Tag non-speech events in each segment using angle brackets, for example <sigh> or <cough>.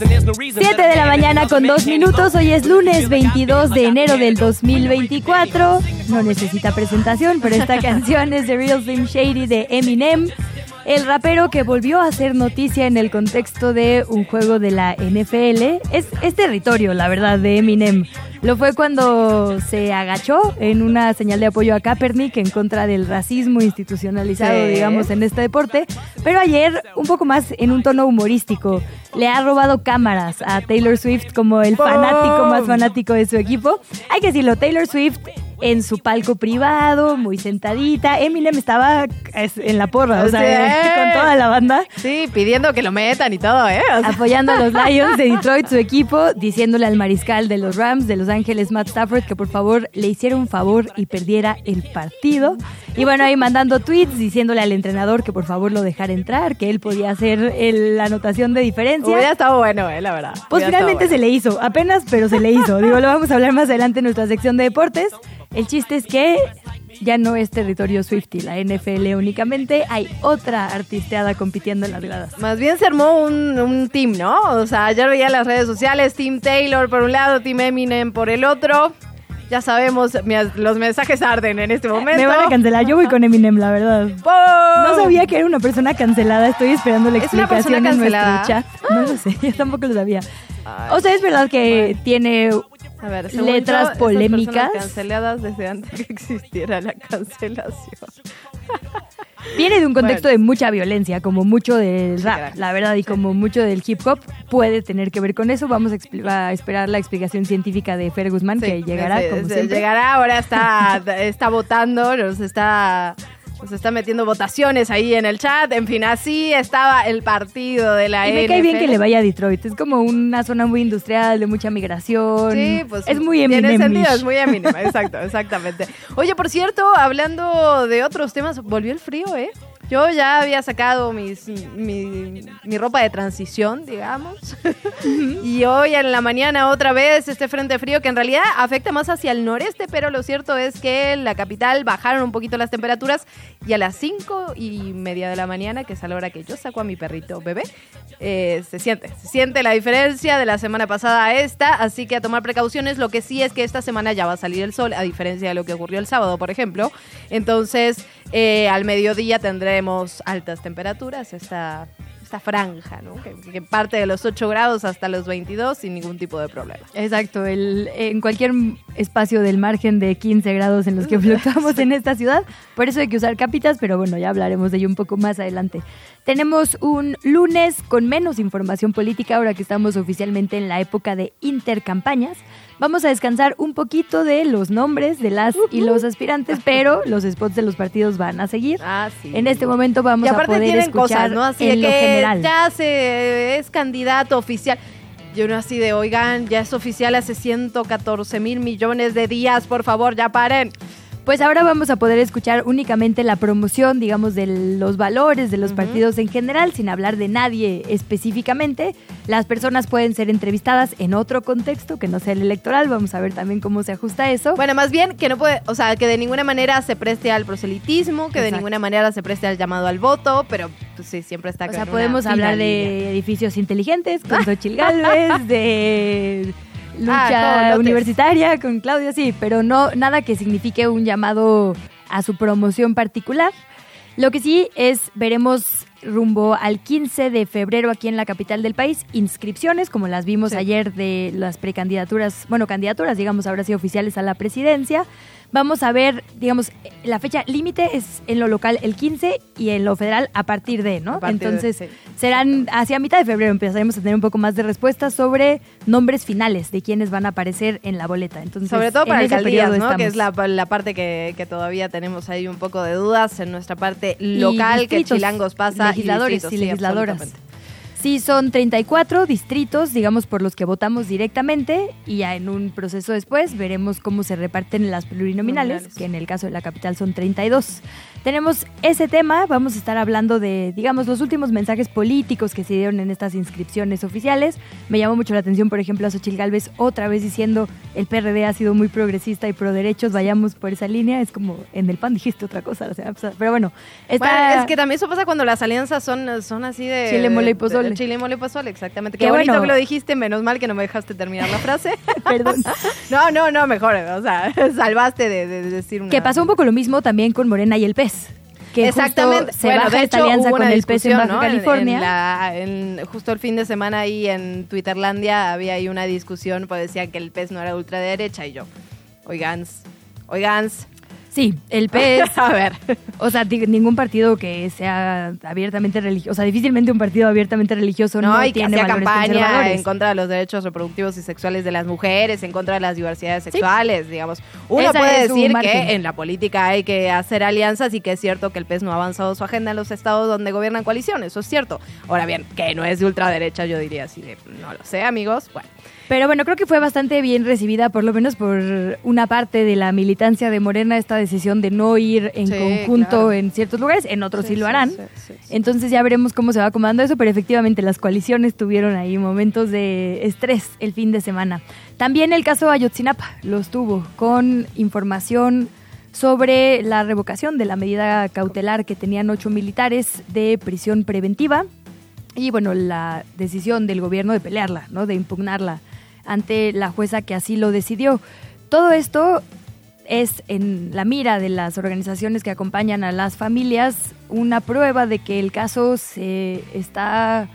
7 de la mañana con 2 minutos. Hoy es lunes 22 de enero del 2024. No necesita presentación, pero esta <laughs> canción es The Real Slim Shady de Eminem. El rapero que volvió a hacer noticia en el contexto de un juego de la NFL es, es territorio, la verdad, de Eminem. Lo fue cuando se agachó en una señal de apoyo a Kaepernick en contra del racismo institucionalizado, Sí. digamos, en este deporte. Pero ayer, un poco más en un tono humorístico, le ha robado cámaras a Taylor Swift como el fanático más fanático de su equipo. Hay que decirlo, Taylor Swift en su palco privado, muy sentadita. Eminem estaba es, en la porra, o sea, Sí. <laughs> con toda la banda. Sí, pidiendo que lo metan y todo, ¿eh? O sea, Apoyando a los <laughs> Lions de Detroit, su equipo, diciéndole al mariscal de los Rams de Los Ángeles, Matt Stafford, que por favor le hiciera un favor y perdiera el partido. Y bueno, ahí mandando tweets diciéndole al entrenador que por favor lo dejara entrar, que él podía hacer el- la anotación de diferencia. hubiera estado bueno, eh, la verdad. Pues Hubiera finalmente estado se le hizo, apenas, pero se le hizo. Digo, lo vamos a hablar más adelante en nuestra sección de deportes. El chiste es que ya no es territorio Swifty, la NFL únicamente. Hay otra artisteada compitiendo en las gradas. bueno. Más bien se armó un, un team, ¿no? O sea, ayer veía las redes sociales, Team Taylor por un lado, Team Eminem por el otro. Ya sabemos, los mensajes arden en este momento. Me van a cancelar. Yo voy con Eminem, la verdad. ¡Pum! No sabía que era una persona cancelada. Estoy esperando la ¿Es una explicación en nuestro chat. No lo sé, yo tampoco lo sabía. Ay, O sea, es verdad que tiene a ver, según letras yo, polémicas. canceladas desde antes que existiera la cancelación. <laughs> Viene de un contexto Bueno. de mucha violencia, como mucho del rap, la verdad, y como mucho del hip hop puede tener que ver con eso. Vamos a, esperar la explicación científica de Fer Guzmán, que llegará sí, como sí, siempre. Llegará, ahora está, <laughs> está votando, nos está, nos está metiendo votaciones ahí en el chat. En fin, así estaba el partido de la Y me cae bien que le vaya a Detroit. Es como una zona muy industrial, de mucha migración. Sí, pues es muy tiene Eminem. sentido, es muy <laughs> Eminem, exacto, exactamente. Oye, por cierto, hablando de otros temas, volvió el frío, ¿eh? Yo ya había sacado mis, mi, mi ropa de transición, digamos. <laughs> y hoy en la mañana otra vez este frente frío que en realidad afecta más hacia el noreste, pero lo cierto es que en la capital bajaron un poquito las temperaturas y a las cinco y media de la mañana, que es a la hora que yo saco a mi perrito bebé, eh, se siente, se siente la diferencia de la semana pasada a esta, así que a tomar precauciones. Lo que sí es que esta semana ya va a salir el sol, a diferencia de lo que ocurrió el sábado, por ejemplo. Entonces, eh, al mediodía tendremos altas temperaturas, esta, esta franja, ¿no? Que, que parte de los 8 grados hasta los 22 sin ningún tipo de problema. Exacto, el, en cualquier espacio del margen de 15 grados en los que fluctuamos en <laughs> esta ciudad. Por eso hay que usar capitas, pero bueno, ya hablaremos de ello un poco más adelante. Tenemos un lunes con menos información política ahora que estamos oficialmente en la época de intercampañas. Vamos a descansar un poquito de los nombres de las y los aspirantes, pero los spots de los partidos van a seguir. Ah, sí. En este momento vamos y a poder tienen escuchar cosas, ¿no? Así en lo general. ya se es candidato oficial. Yo no así de, oigan, ya es oficial hace 114 mil millones de días, por favor, ya paren. Pues ahora vamos a poder escuchar únicamente la promoción, digamos, de los valores de los partidos en general, sin hablar de nadie específicamente. Las personas pueden ser entrevistadas en otro contexto que no sea el electoral. Vamos a ver también cómo se ajusta eso. Bueno, más bien que no puede, o sea, que de ninguna manera se preste al proselitismo, que de ninguna manera se preste al llamado al voto, pero pues, sí, siempre está o sea, podemos hablar línea. de edificios inteligentes con <laughs> Xochitl Galvez, de lucha Ah, universitaria con Claudia, sí, pero no nada que signifique un llamado a su promoción particular. Lo que sí es, veremos rumbo al 15 de febrero aquí en la capital del país, inscripciones, como las vimos Sí. ayer de las precandidaturas, bueno, candidaturas, digamos, ahora sí oficiales a la presidencia. Vamos a ver, digamos, la fecha límite es en lo local el 15 y en lo federal a partir de, ¿no? Partir de, Entonces, sí. serán hacia mitad de febrero empezaremos a tener un poco más de respuestas sobre nombres finales de quienes van a aparecer en la boleta. Entonces, Sobre todo para alcaldías, ¿no? Que es la, la parte que, que todavía tenemos ahí un poco de dudas en nuestra parte local, que chilangos pasa. Legisladores y sí, legisladoras. Sí, son 34 distritos, digamos, por los que votamos directamente y ya en un proceso después veremos cómo se reparten las plurinominales, Nominales. que en el caso de la capital son 32. Tenemos ese tema, vamos a estar hablando de, digamos, los últimos mensajes políticos que se dieron en estas inscripciones oficiales. Me llamó mucho la atención, por ejemplo, a Xochitl Galvez otra vez diciendo el PRD ha sido muy progresista y pro derechos, vayamos por esa línea. Es como en el PAN dijiste otra cosa la semana pasada. Pero bueno, es que también eso pasa cuando las alianzas son, son así de... Chile, mole y pozole. Chile, mole y pozole, exactamente. Qué Qué bonito bueno. que lo dijiste, menos mal que no me dejaste terminar la frase. <laughs> Perdón. <laughs> no, no, no, mejor, o sea, <laughs> salvaste de, de- de decir una... Que pasó un poco lo mismo también con Morena y el PES. Que Exactamente. justo se Bueno, baja de esta hecho, alianza con el PES en Baja ¿no? En- California. En la- en- justo el fin de semana ahí en Twitterlandia había ahí una discusión, pues decían que el PES no era ultraderecha y yo, oigans, oigans, Sí, el PES. <laughs> a ver, o sea, ningún partido que sea abiertamente religioso. O sea, difícilmente un partido abiertamente religioso no, no, y que tiene hacía valores campaña en contra de los derechos reproductivos y sexuales de las mujeres, en contra de las diversidades sexuales, digamos. Uno Esa puede decir que en la política hay que hacer alianzas y que es cierto que el PES no ha avanzado su agenda en los estados donde gobiernan coaliciones, eso es cierto. Ahora bien, que no es de ultraderecha, yo diría así de, no lo sé, amigos, bueno. Pero bueno, creo que fue bastante bien recibida, por lo menos por una parte de la militancia de Morena, esta decisión de no ir en Sí, conjunto claro. en ciertos lugares, en otros sí, Sí, lo harán. sí. Entonces ya veremos cómo se va acomodando eso, pero efectivamente las coaliciones tuvieron ahí momentos de estrés el fin de semana. También el caso Ayotzinapa los tuvo con información sobre la revocación de la medida cautelar que tenían ocho militares de prisión preventiva y bueno, la decisión del gobierno de pelearla, ¿no? de impugnarla ante la jueza que así lo decidió. Todo esto es en la mira de las organizaciones que acompañan a las familias una prueba de que el caso se está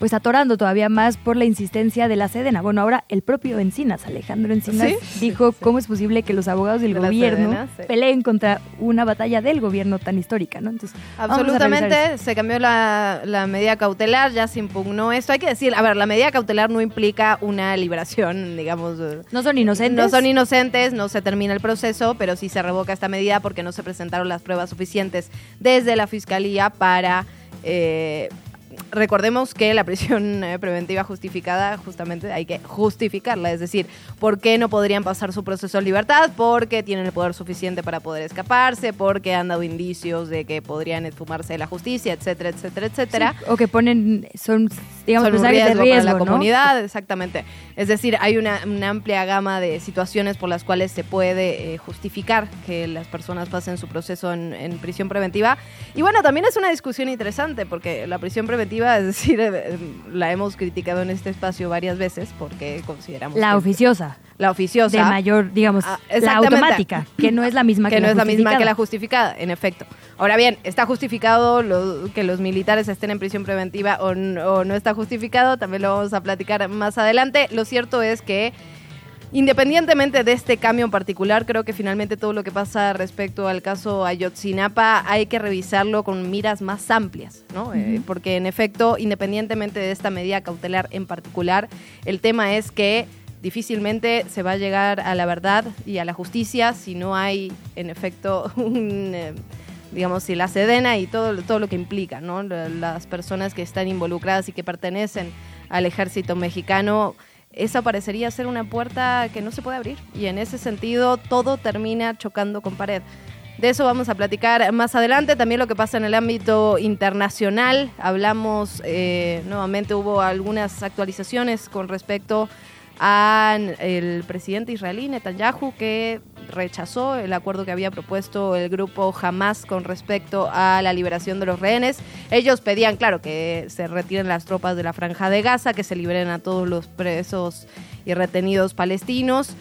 pues atorando todavía más por la insistencia de la Sedena. Bueno, ahora el propio Encinas, Alejandro Encinas, Sí, dijo cómo es posible que los abogados del De gobierno Sedena, sí. peleen contra una batalla del gobierno tan histórica, ¿no? Entonces. Absolutamente, se cambió la, la medida cautelar, ya se impugnó esto. Hay que decir, a ver, la medida cautelar no implica una liberación, digamos. eh, No son inocentes. No son inocentes, no se termina el proceso, pero sí se revoca esta medida porque no se presentaron las pruebas suficientes desde la fiscalía para. eh, recordemos que la prisión eh, preventiva justificada, justamente hay que justificarla, es decir, ¿por qué no podrían pasar su proceso en libertad? Porque tienen el poder suficiente para poder escaparse, porque han dado indicios de que podrían esfumarse de la justicia, etcétera, etcétera, etcétera Sí, o que ponen, son, digamos, son un riesgo, de riesgo, para la ¿no? comunidad, exactamente. Es decir, hay una, una amplia gama de situaciones por las cuales se puede eh, justificar que las personas pasen su proceso en, en prisión preventiva. Y bueno, también es una discusión interesante porque la prisión preventiva, es decir, eh, <laughs> la hemos criticado en este espacio varias veces porque consideramos La que- oficiosa, la oficiosa de mayor, digamos, Ah, la automática, que no es la misma que, que no la es la misma que la justificada. en efecto. Ahora bien, ¿está justificado lo- que los militares estén en prisión preventiva o no está justificado? También lo vamos a platicar más adelante. Lo cierto es que Independientemente de este cambio en particular, creo que finalmente todo lo que pasa respecto al caso Ayotzinapa hay que revisarlo con miras más amplias, ¿no? Eh, porque en efecto, independientemente de esta medida cautelar en particular, el tema es que difícilmente se va a llegar a la verdad y a la justicia si no hay, en efecto, <laughs> eh, digamos, si la Sedena y todo, todo lo que implica, ¿no? La- Las personas que están involucradas y que pertenecen al ejército mexicano, esa parecería ser una puerta que no se puede abrir. Y en ese sentido, todo termina chocando con pared. De eso vamos a platicar más adelante. También lo que pasa en el ámbito internacional. Hablamos, eh, nuevamente hubo algunas actualizaciones con respecto al presidente israelí Netanyahu que rechazó el acuerdo que había propuesto el grupo Hamas con respecto a la liberación de los rehenes. Ellos pedían, claro, que se retiren las tropas de la franja de Gaza, que se liberen a todos los presos y retenidos palestinos.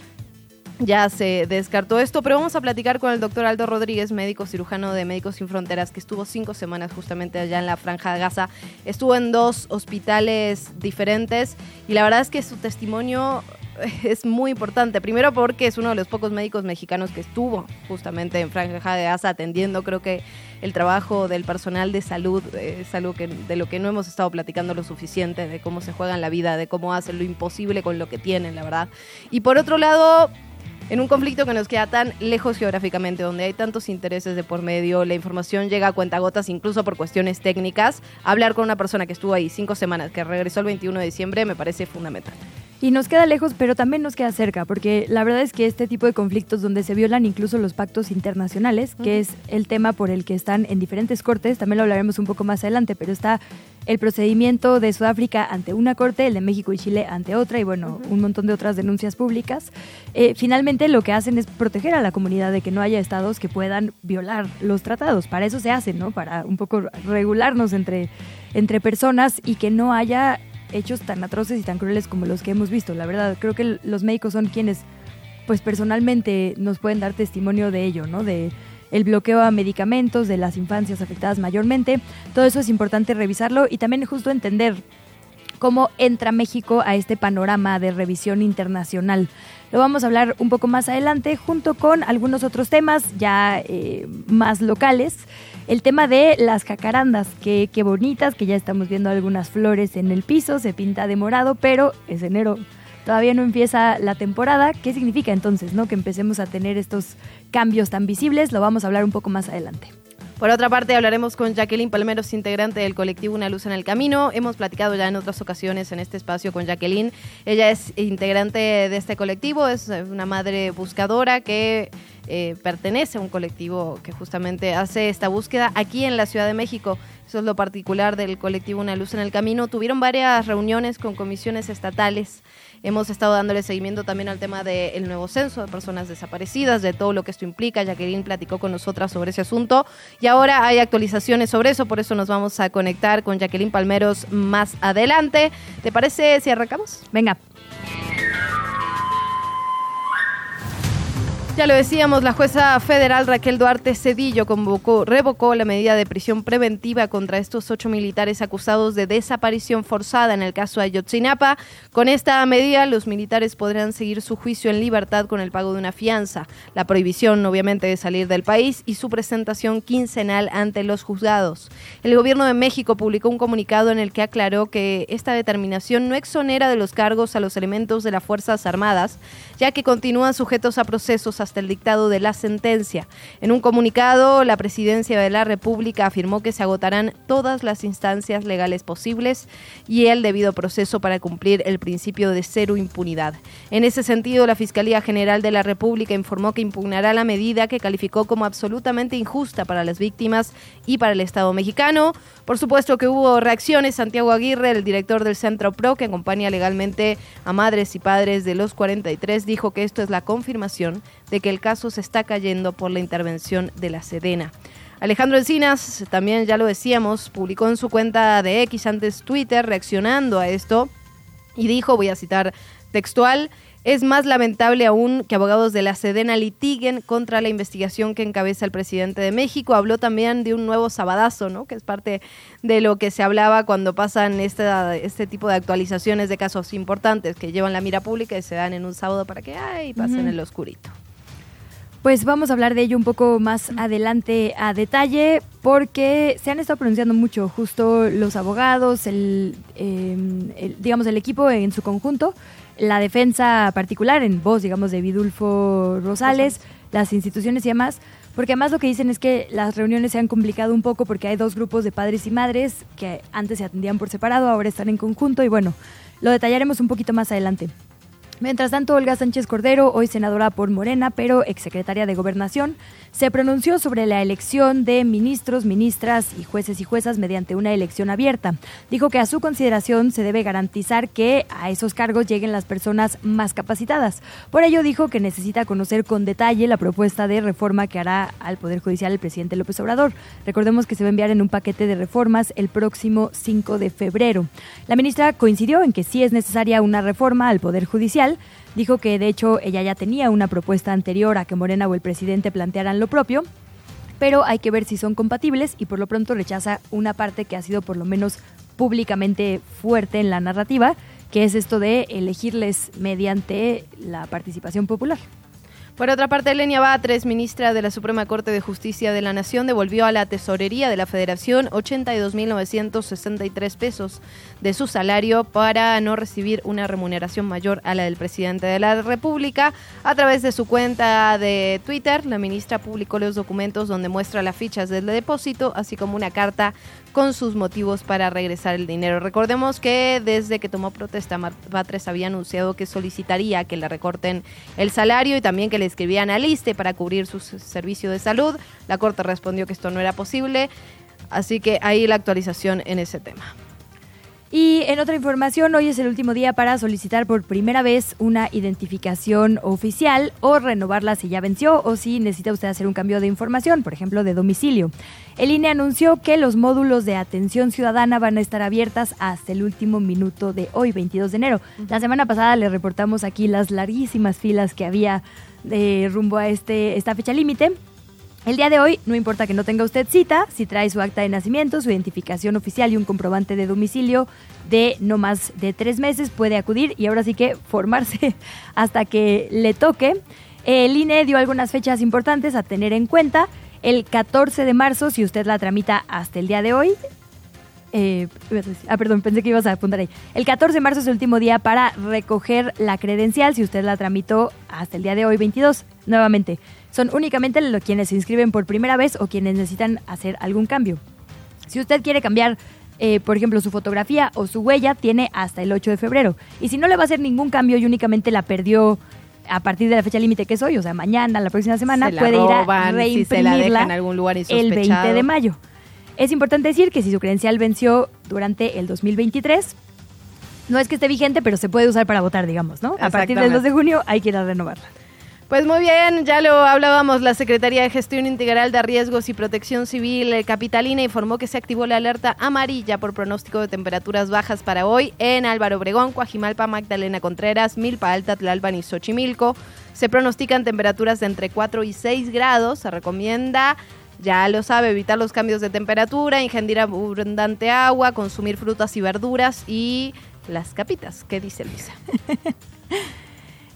Ya se descartó esto, pero vamos a platicar con el doctor Aldo Rodríguez, médico cirujano de Médicos Sin Fronteras, que estuvo cinco semanas justamente allá en la Franja de Gaza. Estuvo en dos hospitales diferentes y la verdad es que su testimonio <laughs> es muy importante. Primero porque es uno de los pocos médicos mexicanos que estuvo justamente en Franja de Gaza atendiendo. Creo que el trabajo del personal de salud es algo que, de lo que no hemos estado platicando lo suficiente, de cómo se juegan la vida, de cómo hacen lo imposible con lo que tienen, la verdad. Y por otro lado, En un conflicto que nos queda tan lejos geográficamente, donde hay tantos intereses de por medio, la información llega a cuentagotas incluso por cuestiones técnicas, hablar con una persona que estuvo ahí cinco semanas, que regresó el 21 de diciembre, me parece fundamental. Y nos queda lejos, pero también nos queda cerca, porque la verdad es que este tipo de conflictos donde se violan incluso los pactos internacionales, que es el tema por el que están en diferentes cortes, también lo hablaremos un poco más adelante, pero está el procedimiento de Sudáfrica ante una corte, el de México y Chile ante otra, y bueno, un montón de otras denuncias públicas. Eh, finalmente lo que hacen es proteger a la comunidad de que no haya estados que puedan violar los tratados. Para eso se hacen, ¿no? Para un poco regularnos entre, entre personas y que no haya hechos tan atroces y tan crueles como los que hemos visto. La verdad, creo que los médicos son quienes, pues personalmente, nos pueden dar testimonio de ello, ¿no? De el bloqueo a medicamentos de las infancias afectadas mayormente. Todo eso es importante revisarlo y también justo entender cómo entra México a este panorama de revisión internacional. Lo vamos a hablar un poco más adelante junto con algunos otros temas ya eh, más locales. El tema de las jacarandas, que, qué bonitas, que ya estamos viendo algunas flores en el piso, se pinta de morado, pero es enero, todavía no empieza la temporada. ¿Qué significa entonces, no? Que empecemos a tener estos cambios tan visibles, lo vamos a hablar un poco más adelante. Por otra parte, hablaremos con Jacqueline Palmeros, integrante del colectivo Una Luz en el Camino. Hemos platicado ya en otras ocasiones en este espacio con Jacqueline. Ella es integrante de este colectivo, es una madre buscadora que eh, pertenece a un colectivo que justamente hace esta búsqueda aquí en la Ciudad de México. Eso es lo particular del colectivo Una Luz en el Camino. Tuvieron varias reuniones con comisiones estatales Hemos estado dándole seguimiento también al tema del nuevo censo de personas desaparecidas, de todo lo que esto implica. Jacqueline platicó con nosotras sobre ese asunto y ahora hay actualizaciones sobre eso, por eso nos vamos a conectar con Jacqueline Palmeros más adelante. ¿Te parece si arrancamos? Venga. Ya lo decíamos, la jueza federal Raquel Duarte Cedillo convocó, revocó la medida de prisión preventiva contra estos ocho militares acusados de desaparición forzada en el caso Ayotzinapa. Con esta medida, los militares podrán seguir su juicio en libertad con el pago de una fianza, la prohibición, obviamente, de salir del país y su presentación quincenal ante los juzgados. El gobierno de México publicó un comunicado en el que aclaró que esta determinación no exonera de los cargos a los elementos de las Fuerzas Armadas, ya que continúan sujetos a procesos hasta el dictado de la sentencia. En un comunicado, la Presidencia de la República afirmó que se agotarán todas las instancias legales posibles y el debido proceso para cumplir el principio de cero impunidad. En ese sentido, la Fiscalía General de la República informó que impugnará la medida que calificó como absolutamente injusta para las víctimas y para el Estado mexicano. Por supuesto que hubo reacciones. Santiago Aguirre, el director del Centro PRO, que acompaña legalmente a madres y padres de los 43, dijo que esto es la confirmación de que el caso se está cayendo por la intervención de la Sedena. Alejandro Encinas, también ya lo decíamos, publicó en su cuenta de X antes Twitter reaccionando a esto y dijo, voy a citar textual, es más lamentable aún que abogados de la Sedena litiguen contra la investigación que encabeza el presidente de México. Habló también de un nuevo sabadazo, ¿no? que es parte de lo que se hablaba cuando pasan este tipo de actualizaciones de casos importantes que llevan la mira pública y se dan en un sábado para que ay, pasen el oscurito. Pues vamos a hablar de ello un poco más adelante a detalle, porque se han estado pronunciando mucho justo los abogados, el, em, digamos el equipo en su conjunto, la defensa particular en voz, digamos, de Vidulfo Rosales, las instituciones y demás, porque además lo que dicen es que las reuniones se han complicado un poco porque hay dos grupos de padres y madres que antes se atendían por separado, ahora están en conjunto y bueno, lo detallaremos un poquito más adelante. Mientras tanto, Olga Sánchez Cordero, hoy senadora por Morena, pero exsecretaria de Gobernación, se pronunció sobre la elección de ministros, ministras y jueces y juezas mediante una elección abierta. Dijo que a su consideración se debe garantizar que a esos cargos lleguen las personas más capacitadas. Por ello dijo que necesita conocer con detalle la propuesta de reforma que hará al Poder Judicial el presidente López Obrador. Recordemos que se va a enviar en un paquete de reformas el próximo 5 de febrero. La ministra coincidió en que sí es necesaria una reforma al Poder Judicial Dijo que de hecho ella ya tenía una propuesta anterior a que Morena o el presidente plantearan lo propio, pero hay que ver si son compatibles y por lo pronto rechaza una parte que ha sido por lo menos públicamente fuerte en la narrativa, que es esto de elegirles mediante la participación popular. Por otra parte, Lenia Batres, ministra de la Suprema Corte de Justicia de la Nación, devolvió a la Tesorería de la Federación 82.963 pesos de su salario para no recibir una remuneración mayor a la del presidente de la República. A través de su cuenta de Twitter, la ministra publicó los documentos donde muestra las fichas del depósito, así como una carta con sus motivos para regresar el dinero. Recordemos que desde que tomó protesta, Batres había anunciado que solicitaría que le recorten el salario y también que le escribían a liste para cubrir su servicio de salud. La Corte respondió que esto no era posible, así que ahí la actualización en ese tema. Y en otra información, hoy es el último día para solicitar por primera vez una identificación oficial o renovarla si ya venció o si necesita usted hacer un cambio de información, por ejemplo, de domicilio. El INE anunció que los módulos de atención ciudadana van a estar abiertas hasta el último minuto de hoy, 22 de enero. La semana pasada le reportamos aquí las larguísimas filas que había de rumbo a este, esta fecha límite. El día de hoy, no importa que no tenga usted cita, si trae su acta de nacimiento, su identificación oficial y un comprobante de domicilio de no más de tres meses, puede acudir y ahora sí que formarse <laughs> hasta que le toque. El INE dio algunas fechas importantes a tener en cuenta. El 14 de marzo, si usted la tramita hasta el día de hoy, eh, ah, perdón, pensé que ibas a apuntar ahí. El 14 de marzo es el último día para recoger la credencial si usted la tramitó hasta el día de hoy, 22. Nuevamente, son únicamente los quienes se inscriben por primera vez o quienes necesitan hacer algún cambio. Si usted quiere cambiar, eh, por ejemplo, su fotografía o su huella, tiene hasta el 8 de febrero. Y si no le va a hacer ningún cambio y únicamente la perdió a partir de la fecha límite que es hoy, o sea, mañana, la próxima semana, puede ir a reimprimirla en algún lugar el 20 de mayo. Es importante decir que si su credencial venció durante el 2023, no es que esté vigente, pero se puede usar para votar, digamos, ¿no? A partir del 2 de junio hay que ir a renovarla. Pues muy bien, ya lo hablábamos, la Secretaría de Gestión Integral de Riesgos y Protección Civil eh, Capitalina informó que se activó la alerta amarilla por pronóstico de temperaturas bajas para hoy en Álvaro Obregón, Coajimalpa, Magdalena Contreras, Milpa Alta, Tlalpan y Xochimilco. Se pronostican temperaturas de entre 4 y 6 grados. Se recomienda ya lo sabe, evitar los cambios de temperatura, ingerir abundante agua, consumir frutas y verduras y las capitas. ¿Qué dice Luisa? <laughs>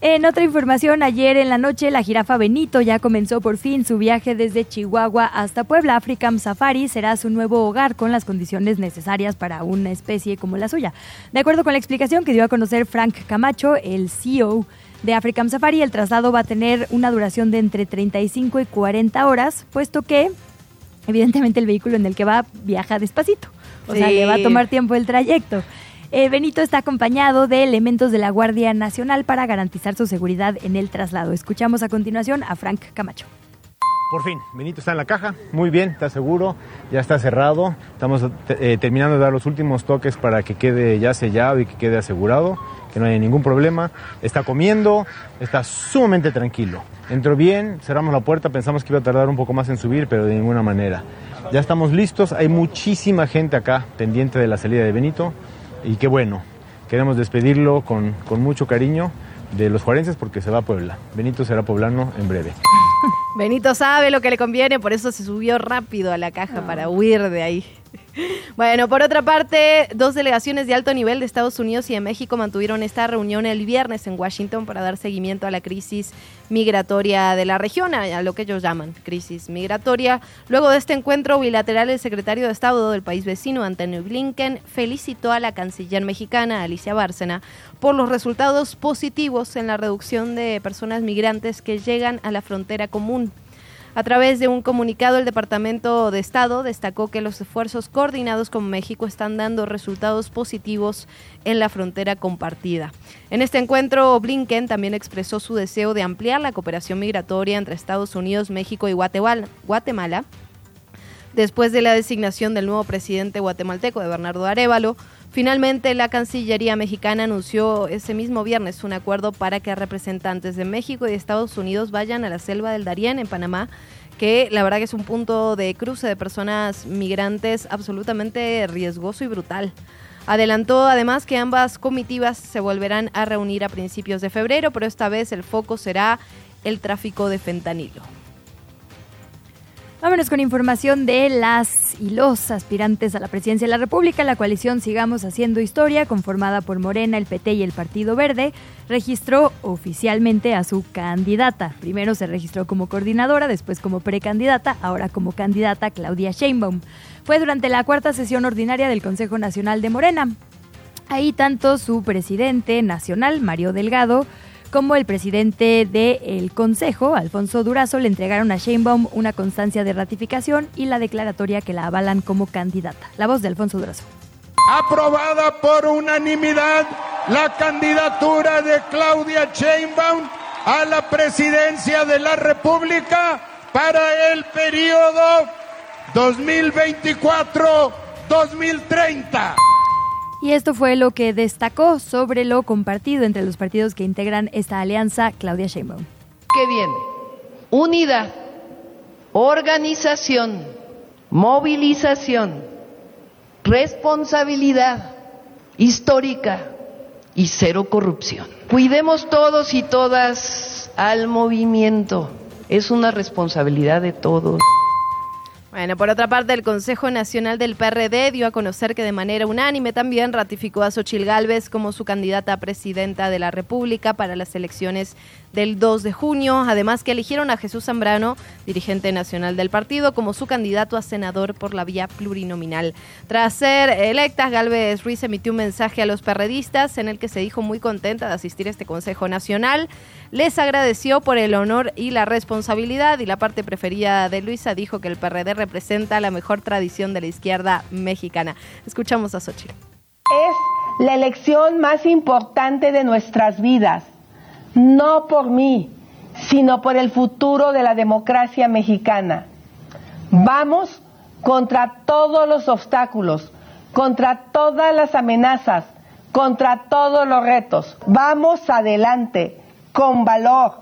En otra información, ayer en la noche la jirafa Benito ya comenzó por fin su viaje desde Chihuahua hasta Puebla. African Safari será su nuevo hogar con las condiciones necesarias para una especie como la suya. De acuerdo con la explicación que dio a conocer Frank Camacho, el CEO de African Safari, el traslado va a tener una duración de entre 35 y 40 horas, puesto que evidentemente el vehículo en el que va viaja despacito. O sea, le va a tomar tiempo el trayecto. Eh, Benito está acompañado de elementos de la Guardia Nacional para garantizar su seguridad en el traslado. Escuchamos a continuación a Frank Camacho. Por fin, Benito está en la caja, muy bien, está seguro, ya está cerrado. Estamos eh, terminando de dar los últimos toques para que quede ya sellado y que quede asegurado, que no haya ningún problema. Está comiendo, está sumamente tranquilo. Entró bien, cerramos la puerta, pensamos que iba a tardar un poco más en subir, pero de ninguna manera. Ya estamos listos, hay muchísima gente acá pendiente de la salida de Benito y qué bueno. Queremos despedirlo con, con mucho cariño de los juarenses porque se va a Puebla. Benito será poblano en breve. Benito sabe lo que le conviene, por eso se subió rápido a la caja para huir de ahí. <laughs> Bueno, por otra parte, dos delegaciones de alto nivel de Estados Unidos y de México mantuvieron esta reunión el viernes en Washington para dar seguimiento a la crisis migratoria de la región, a lo que ellos llaman crisis migratoria. Luego de este encuentro bilateral, el secretario de Estado del país vecino, Antonio Blinken, felicitó a la canciller mexicana, Alicia Bárcena, por los resultados positivos en la reducción de personas migrantes que llegan a la frontera común a través de un comunicado, el Departamento de Estado destacó que los esfuerzos coordinados con México están dando resultados positivos en la frontera compartida. En este encuentro, Blinken también expresó su deseo de ampliar la cooperación migratoria entre Estados Unidos, México y Guatemala. Después de la designación del nuevo presidente guatemalteco de Bernardo Arevalo, Finalmente, la Cancillería mexicana anunció ese mismo viernes un acuerdo para que representantes de México y de Estados Unidos vayan a la selva del Darién en Panamá, que la verdad que es un punto de cruce de personas migrantes absolutamente riesgoso y brutal. Adelantó además que ambas comitivas se volverán a reunir a principios de febrero, pero esta vez el foco será el tráfico de fentanilo. Vámonos con información de las y los aspirantes a la presidencia de la República. La coalición Sigamos Haciendo Historia, conformada por Morena, el PT y el Partido Verde, registró oficialmente a su candidata. Primero se registró como coordinadora, después como precandidata, ahora como candidata Claudia Sheinbaum. Fue durante la cuarta sesión ordinaria del Consejo Nacional de Morena. Ahí tanto su presidente nacional, Mario Delgado, como el presidente del Consejo, Alfonso Durazo, le entregaron a Sheinbaum una constancia de ratificación y la declaratoria que la avalan como candidata. La voz de Alfonso Durazo. Aprobada por unanimidad la candidatura de Claudia Sheinbaum a la presidencia de la República para el periodo 2024-2030. Y esto fue lo que destacó sobre lo compartido entre los partidos que integran esta alianza, Claudia Sheinbaum. ¿Qué viene? Unidad, organización, movilización, responsabilidad histórica y cero corrupción. Cuidemos todos y todas al movimiento. Es una responsabilidad de todos. Bueno, por otra parte, el Consejo Nacional del PRD dio a conocer que de manera unánime también ratificó a Xochil Gálvez como su candidata a presidenta de la República para las elecciones del 2 de junio. Además, que eligieron a Jesús Zambrano, dirigente nacional del partido, como su candidato a senador por la vía plurinominal. Tras ser electas, Gálvez Ruiz emitió un mensaje a los perredistas en el que se dijo muy contenta de asistir a este Consejo Nacional. Les agradeció por el honor y la responsabilidad y la parte preferida de Luisa dijo que el PRD representa la mejor tradición de la izquierda mexicana. Escuchamos a Xochitl. Es la elección más importante de nuestras vidas, no por mí, sino por el futuro de la democracia mexicana. Vamos contra todos los obstáculos, contra todas las amenazas, contra todos los retos. Vamos adelante, con valor,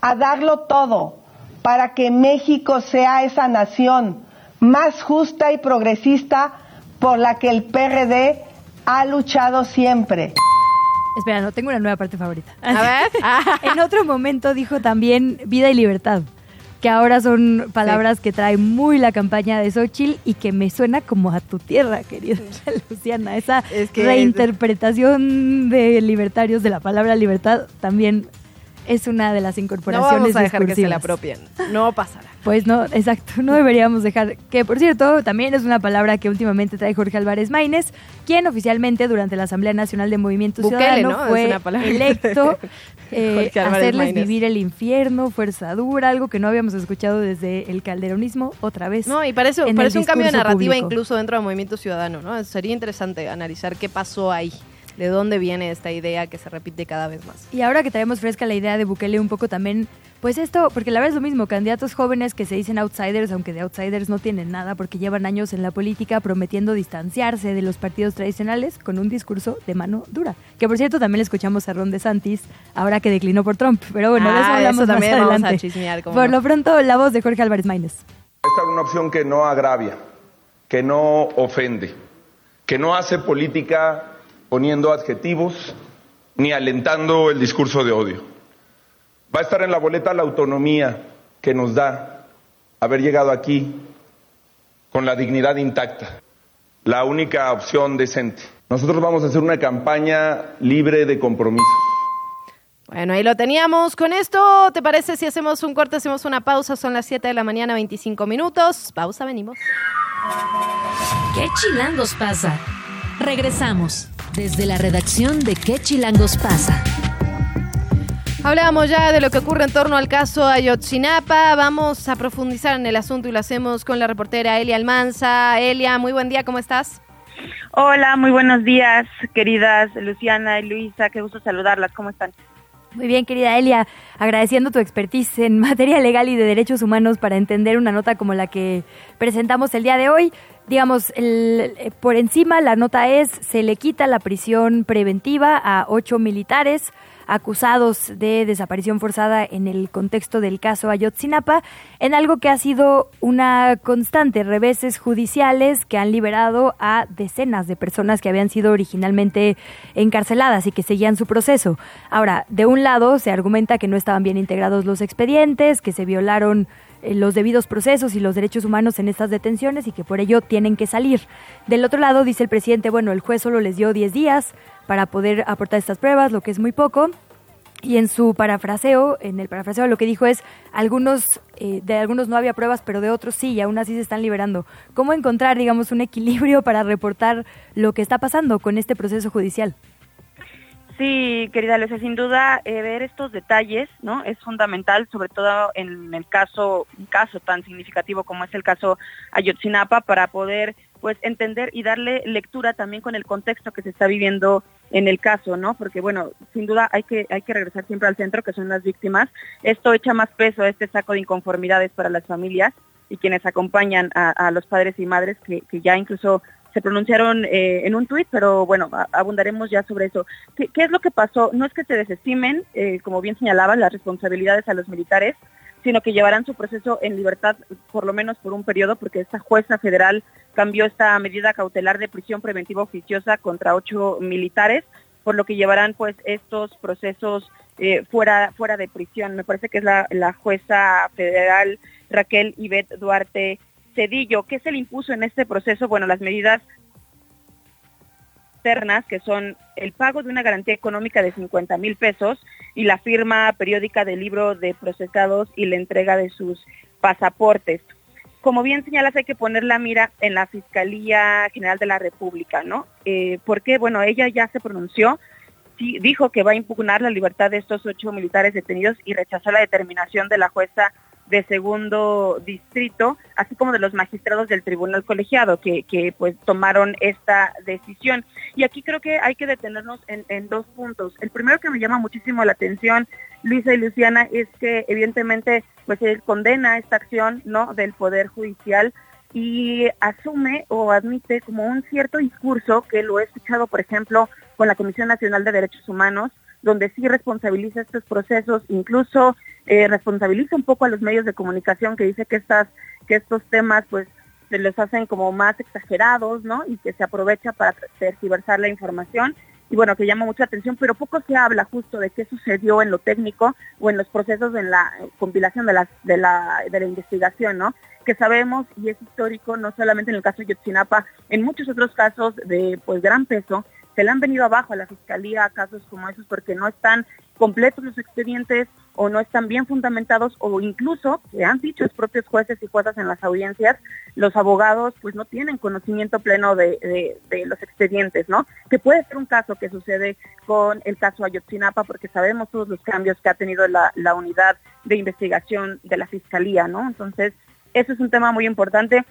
a darlo todo para que México sea esa nación más justa y progresista por la que el PRD ha luchado siempre. Espera, no tengo una nueva parte favorita. A ver. <laughs> en otro momento dijo también vida y libertad, que ahora son palabras que trae muy la campaña de Xochitl y que me suena como a tu tierra, querida <laughs> Luciana. Esa Es que- reinterpretación de libertarios de la palabra libertad también es una de las No incorporaciones vamos a dejar que se la apropien. No pasará. Pues no, exacto, no deberíamos dejar, que por cierto, también es una palabra que últimamente trae Jorge Álvarez Maínez, quien oficialmente durante la Asamblea Nacional de Movimiento Bukele, Ciudadano ¿no? Fue electo eh, hacerles Maínez. vivir el infierno, fuerza dura, algo que no habíamos escuchado desde el calderonismo otra vez. No, y parece, parece un cambio de narrativa público. incluso dentro del movimiento ciudadano, ¿no? Sería interesante analizar qué pasó ahí, de dónde viene esta idea que se repite cada vez más. Y ahora que traemos fresca la idea de Bukele un poco también, pues esto, porque la verdad es lo mismo, candidatos jóvenes que se dicen outsiders, aunque de outsiders no tienen nada porque llevan años en la política prometiendo distanciarse de los partidos tradicionales con un discurso de mano dura. Que por cierto también le escuchamos a Ron DeSantis ahora que declinó por Trump, pero bueno, de eso Ah, hablamos eso más también vamos a adelante. chismear, cómo por no. lo pronto, la voz de Jorge Álvarez Maínez. Esta es una opción que no agravia, que no ofende, que no hace política poniendo adjetivos ni alentando el discurso de odio. Va a estar en la boleta la autonomía que nos da haber llegado aquí con la dignidad intacta, la única opción decente. Nosotros vamos a hacer una campaña libre de compromisos. Bueno, ahí lo teníamos. Con esto, ¿te parece si hacemos un corte, hacemos una pausa? Son las 7 de la mañana, 25 minutos. Pausa, venimos. ¿Qué chilangos pasa? Regresamos desde la redacción de ¿Qué chilangos pasa? Hablábamos ya de lo que ocurre en torno al caso Ayotzinapa. Vamos a profundizar en el asunto y lo hacemos con la reportera Elia Almanza. Elia, muy buen día, ¿cómo estás? Hola, muy buenos días, queridas Luciana y Luisa, qué gusto saludarlas, ¿cómo están? Muy bien, querida Elia, agradeciendo tu expertise en <laughs> materia legal y de derechos humanos para entender una nota como la que presentamos el día de hoy. Digamos, el- eh, por encima la nota es, se le quita la prisión preventiva a ocho militares acusados de desaparición forzada en el contexto del caso Ayotzinapa, en algo que ha sido una constante, reveses judiciales que han liberado a decenas de personas que habían sido originalmente encarceladas y que seguían su proceso. Ahora, de un lado se argumenta que no estaban bien integrados los expedientes, que se violaron eh, los debidos procesos y los derechos humanos en estas detenciones y que por ello tienen que salir. Del otro lado, dice el presidente, bueno, el juez solo les dio 10 días para poder aportar estas pruebas, lo que es muy poco, y en su parafraseo, en el parafraseo lo que dijo es, algunos, eh, de algunos no había pruebas, pero de otros sí, y aún así se están liberando. ¿Cómo encontrar, digamos, un equilibrio para reportar lo que está pasando con este proceso judicial? Sí, querida Luisa, sin duda eh, ver estos detalles, ¿no? Es fundamental, sobre todo en el caso, un caso tan significativo como es el caso Ayotzinapa, para poder pues entender y darle lectura también con el contexto que se está viviendo en el caso, ¿no? Porque bueno, sin duda hay que hay que regresar siempre al centro, que son las víctimas. Esto echa más peso a este saco de inconformidades para las familias y quienes acompañan a, los padres y madres que, ya incluso se pronunciaron eh, en un tuit, pero bueno, abundaremos ya sobre eso. ¿Qué, es lo que pasó? No es que se desestimen, eh, como bien señalaban, las responsabilidades a los militares, sino que llevarán su proceso en libertad por lo menos por un periodo, porque esta jueza federal cambió esta medida cautelar de prisión preventiva oficiosa contra ocho militares, por lo que llevarán pues estos procesos eh, fuera, fuera de prisión. Me parece que es la, la jueza federal Raquel Ivette Duarte Cedillo. ¿Qué se le impuso en este proceso? Bueno, las medidas que son el pago de una garantía económica de 50 mil pesos y la firma periódica del libro de procesados y la entrega de sus pasaportes. Como bien señalas, hay que poner la mira en la Fiscalía General de la República, ¿no? Eh, porque, bueno, ella ya se pronunció, sí, dijo que va a impugnar la libertad de estos ocho militares detenidos y rechazó la determinación de la jueza de segundo distrito, así como de los magistrados del tribunal colegiado que, que pues tomaron esta decisión. Y aquí creo que hay que detenernos en, en, dos puntos. El primero que me llama muchísimo la atención, Luisa y Luciana, es que evidentemente pues él condena esta acción no del poder judicial y asume o admite como un cierto discurso que lo he escuchado, por ejemplo, con la Comisión Nacional de Derechos Humanos, donde sí responsabiliza estos procesos, incluso eh, responsabiliza un poco a los medios de comunicación que dice que estas que estos temas pues se les hacen como más exagerados, ¿no? Y que se aprovecha para tergiversar la información y bueno, que llama mucha atención, pero poco se habla justo de qué sucedió en lo técnico o en los procesos en la compilación de la, de la, de la investigación, ¿no? Que sabemos y es histórico, no solamente en el caso de Yotzinapa, en muchos otros casos de pues gran peso, se le han venido abajo a la fiscalía casos como esos porque no están completos los expedientes o no están bien fundamentados o incluso, que han dicho los propios jueces y juezas en las audiencias, los abogados pues no tienen conocimiento pleno de, los expedientes, ¿no? Que puede ser un caso que sucede con el caso Ayotzinapa porque sabemos todos los cambios que ha tenido la, la unidad de investigación de la Fiscalía, ¿no? Entonces, eso es un tema muy importante.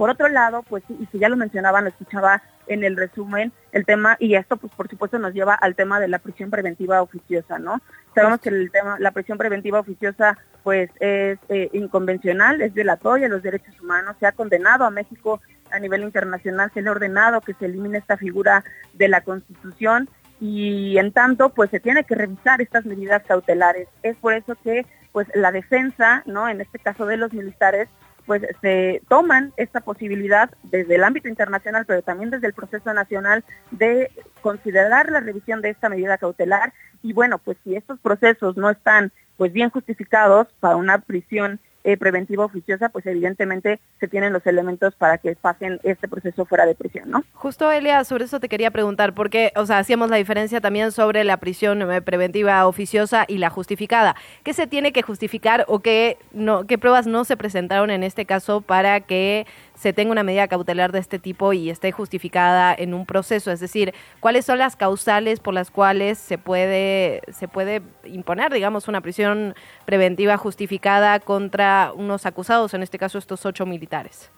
Por otro lado, pues, y si ya lo mencionaban, lo escuchaba en el resumen, el tema, y esto pues por supuesto nos lleva al tema de la prisión preventiva oficiosa, ¿no? Sabemos que el tema, la prisión preventiva oficiosa pues es eh, inconvencional, es violatoria de los derechos humanos, se ha condenado a México a nivel internacional, se le ha ordenado que se elimine esta figura de la Constitución y en tanto pues se tiene que revisar estas medidas cautelares. Es por eso que pues la defensa, ¿no? En este caso de los militares, pues se toman esta posibilidad desde el ámbito internacional, pero también desde el proceso nacional de considerar la revisión de esta medida cautelar. Y bueno, pues si estos procesos no están pues bien justificados para una prisión eh, preventiva oficiosa, pues evidentemente se tienen los elementos para que pasen este proceso fuera de prisión, ¿no? Justo, Elia, sobre eso te quería preguntar, porque, o sea, hacíamos la diferencia también sobre la prisión eh, preventiva oficiosa y la justificada. ¿Qué se tiene que justificar o qué, no, qué pruebas no se presentaron en este caso para que se tenga una medida cautelar de este tipo y esté justificada en un proceso, es decir, cuáles son las causales por las cuales se puede se puede imponer, digamos, una prisión preventiva justificada contra unos acusados, en este caso estos ocho militares.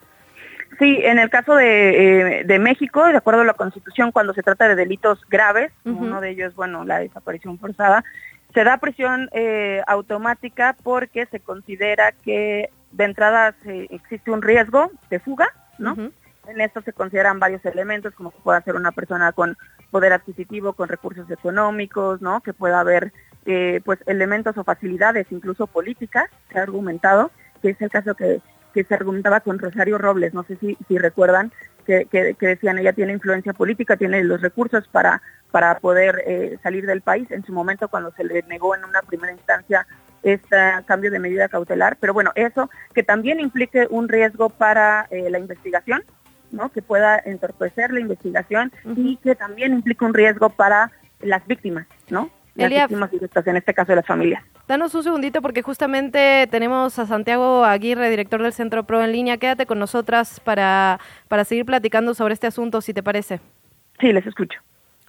Sí, en el caso de, eh, de, México, de acuerdo a la Constitución, cuando se trata de delitos graves, uno de ellos, bueno, la desaparición forzada, se da prisión eh, automática porque se considera que de entrada existe un riesgo de fuga, ¿no? En esto se consideran varios elementos, como que pueda ser una persona con poder adquisitivo, con recursos económicos, ¿no? Que pueda haber, eh, pues, elementos o facilidades, incluso políticas, se ha argumentado, que es el caso que, que se argumentaba con Rosario Robles, no sé si, si recuerdan, que, que, decían ella tiene influencia política, tiene los recursos para, para poder eh, salir del país. En su momento, cuando se le negó en una primera instancia este cambio de medida cautelar, pero bueno, eso que también implique un riesgo para eh, la investigación, ¿no? que pueda entorpecer la investigación y que también implique un riesgo para las víctimas, ¿no? Las víctimas directas, en este caso de las familias. Danos un segundito porque justamente tenemos a Santiago Aguirre, director del Centro Pro en línea. Quédate con nosotras para, para seguir platicando sobre este asunto, si te parece. Sí, les escucho.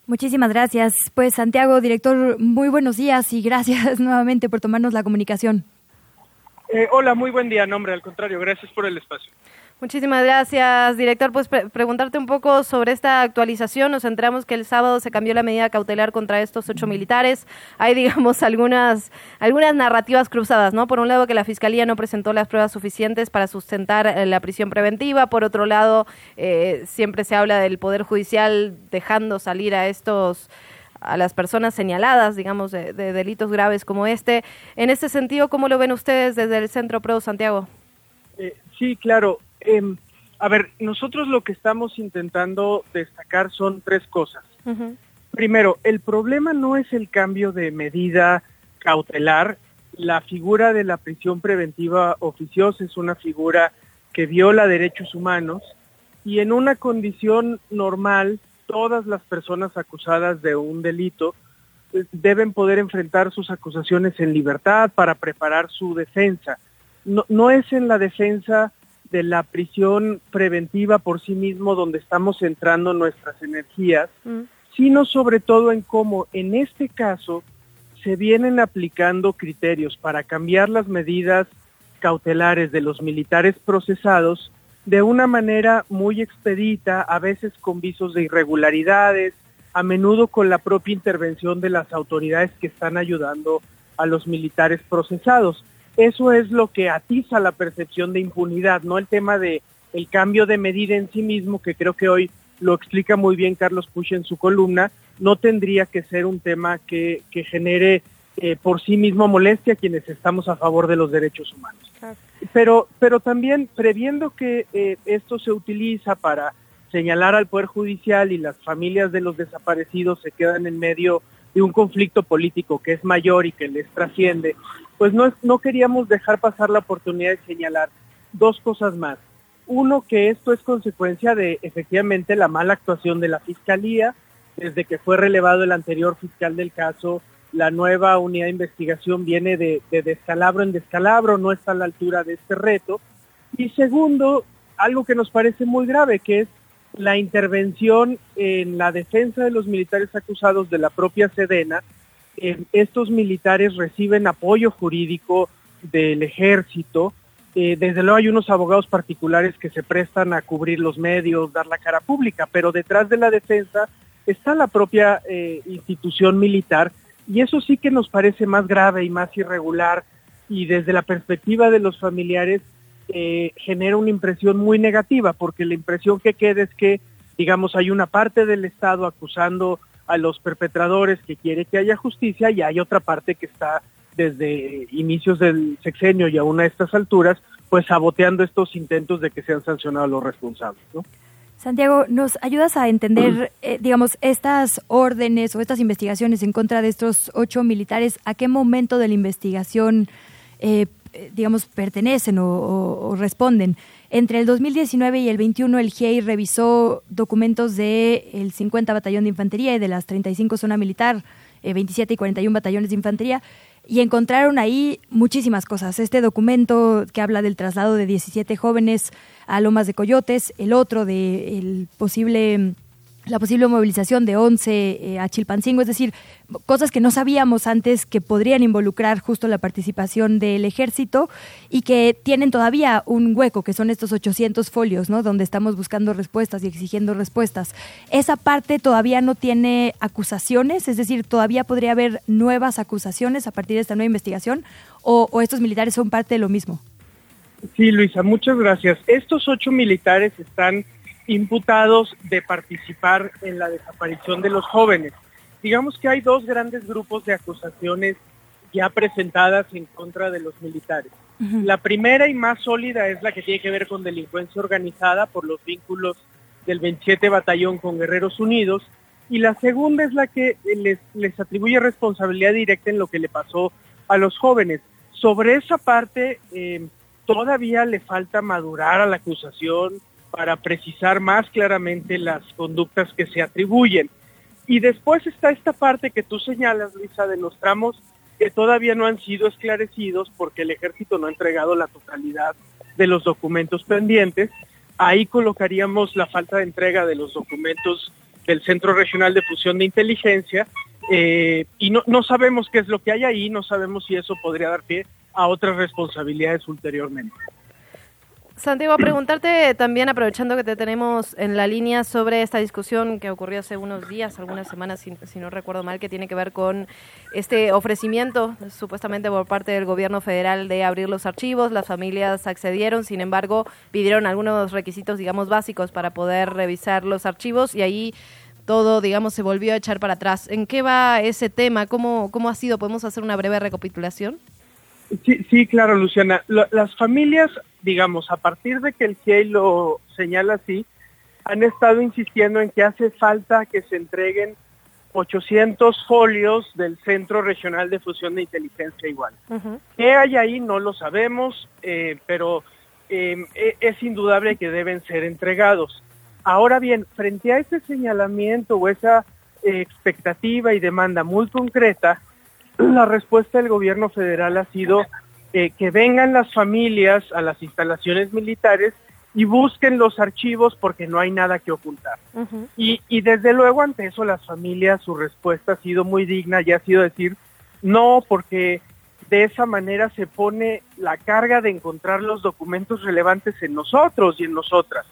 Muchísimas gracias. Pues Santiago, director, muy buenos días y gracias <laughs> nuevamente por tomarnos la comunicación. Eh, hola, muy buen día, nombre, al contrario, gracias por el espacio. Muchísimas gracias, director. Pues preguntarte un poco sobre esta actualización. Nos enteramos que el sábado se cambió la medida cautelar contra estos ocho militares. Hay, <laughs> digamos, algunas, algunas narrativas cruzadas, ¿no? Por un lado, que la Fiscalía no presentó las pruebas suficientes para sustentar eh, la prisión preventiva. Por otro lado, eh, siempre se habla del Poder Judicial dejando salir a estos a las personas señaladas, digamos, de, de delitos graves como este. En este sentido, ¿cómo lo ven ustedes desde el Centro Pro Santiago? Eh, sí, claro. Em, a ver, nosotros lo que estamos intentando destacar son tres cosas. Primero, el problema no es el cambio de medida cautelar. La figura de la prisión preventiva oficiosa es una figura que viola derechos humanos y en una condición normal todas las personas acusadas de un delito pues, deben poder enfrentar sus acusaciones en libertad para preparar su defensa. No, no es en la defensa de la prisión preventiva por sí mismo donde estamos centrando nuestras energías, mm. sino sobre todo en cómo en este caso se vienen aplicando criterios para cambiar las medidas cautelares de los militares procesados de una manera muy expedita, a veces con visos de irregularidades, a menudo con la propia intervención de las autoridades que están ayudando a los militares procesados eso es lo que atiza la percepción de impunidad, no el tema de el cambio de medida en sí mismo, que creo que hoy lo explica muy bien Carlos Puch en su columna, no tendría que ser un tema que, que genere eh, por sí mismo molestia a quienes estamos a favor de los derechos humanos. Pero, pero también previendo que eh, esto se utiliza para señalar al Poder Judicial y las familias de los desaparecidos se quedan en medio de un conflicto político que es mayor y que les trasciende, pues no, no queríamos dejar pasar la oportunidad de señalar dos cosas más. Uno, que esto es consecuencia de efectivamente la mala actuación de la Fiscalía, desde que fue relevado el anterior fiscal del caso, la nueva unidad de investigación viene de, de descalabro en descalabro, no está a la altura de este reto. Y segundo, algo que nos parece muy grave, que es la intervención en la defensa de los militares acusados de la propia Sedena. estos militares reciben apoyo jurídico del ejército. Eh, desde luego hay unos abogados particulares que se prestan a cubrir los medios, dar la cara pública, pero detrás de la defensa está la propia eh, institución militar y eso sí que nos parece más grave y más irregular y desde la perspectiva de los familiares eh, genera una impresión muy negativa, porque la impresión que queda es que, digamos, hay una parte del Estado acusando a los perpetradores que quiere que haya justicia y hay otra parte que está desde inicios del sexenio y aún a estas alturas, pues saboteando estos intentos de que sean sancionados los responsables, Santiago, ¿nos ayudas a entender, eh, digamos, estas órdenes o estas investigaciones en contra de estos ocho militares? ¿A qué momento de la investigación eh, digamos, pertenecen o, responden. Entre el 2019 y el 21, el GIEI revisó documentos del el 50 Batallón de Infantería y de las 35 Zona Militar, 27 eh, y 41 batallones de infantería, y encontraron ahí muchísimas cosas. Este documento que habla del traslado de 17 jóvenes a Lomas de Coyotes, el otro de el posible la posible movilización de 11 eh, a Chilpancingo, es decir, cosas que no sabíamos antes que podrían involucrar justo la participación del ejército y que tienen todavía un hueco, que son estos 800 folios, ¿no? Donde estamos buscando respuestas y exigiendo respuestas. Esa parte todavía no tiene acusaciones, es decir, todavía podría haber nuevas acusaciones a partir de esta nueva investigación o, o estos militares son parte de lo mismo. Sí, Luisa, muchas gracias. Estos ocho militares están imputados de participar en la desaparición de los jóvenes. Digamos que hay dos grandes grupos de acusaciones ya presentadas en contra de los militares. La primera y más sólida es la que tiene que ver con delincuencia organizada por los vínculos del 27 Batallón con Guerreros Unidos y la segunda es la que les, les atribuye responsabilidad directa en lo que le pasó a los jóvenes. sobre esa parte eh, todavía le falta madurar a la acusación para precisar más claramente las conductas que se atribuyen. Y después está esta parte que tú señalas, Luisa, de los tramos que todavía no han sido esclarecidos porque el ejército no ha entregado la totalidad de los documentos pendientes. Ahí colocaríamos la falta de entrega de los documentos del Centro Regional de Fusión de Inteligencia eh, y no, no sabemos qué es lo que hay ahí, no sabemos si eso podría dar pie a otras responsabilidades ulteriormente. Santiago, preguntarte también, aprovechando que te tenemos en la línea sobre esta discusión que ocurrió hace unos días, algunas semanas, si, no recuerdo mal, que tiene que ver con este ofrecimiento supuestamente por parte del gobierno federal de abrir los archivos. Las familias accedieron, sin embargo, pidieron algunos requisitos, digamos, básicos para poder revisar los archivos y ahí todo, digamos, se volvió a echar para atrás. ¿En qué va ese tema? ¿Cómo, cómo ha sido? ¿Podemos hacer una breve recapitulación? Sí, sí claro, Luciana. las familias, digamos, a partir de que el GIEI lo señala así, han estado insistiendo en que hace falta que se entreguen 800 folios del Centro Regional de Fusión de Inteligencia Igual. ¿Qué hay ahí? No lo sabemos, eh, pero eh, e, es indudable que deben ser entregados. Ahora bien, frente a ese señalamiento o esa eh, expectativa y demanda muy concreta, <clears throat> la respuesta del gobierno federal ha sido eh, que vengan las familias a las instalaciones militares y busquen los archivos porque no hay nada que ocultar. y, y desde luego ante eso las familias, su respuesta ha sido muy digna y ha sido decir, no, porque de esa manera se pone la carga de encontrar los documentos relevantes en nosotros y en nosotras.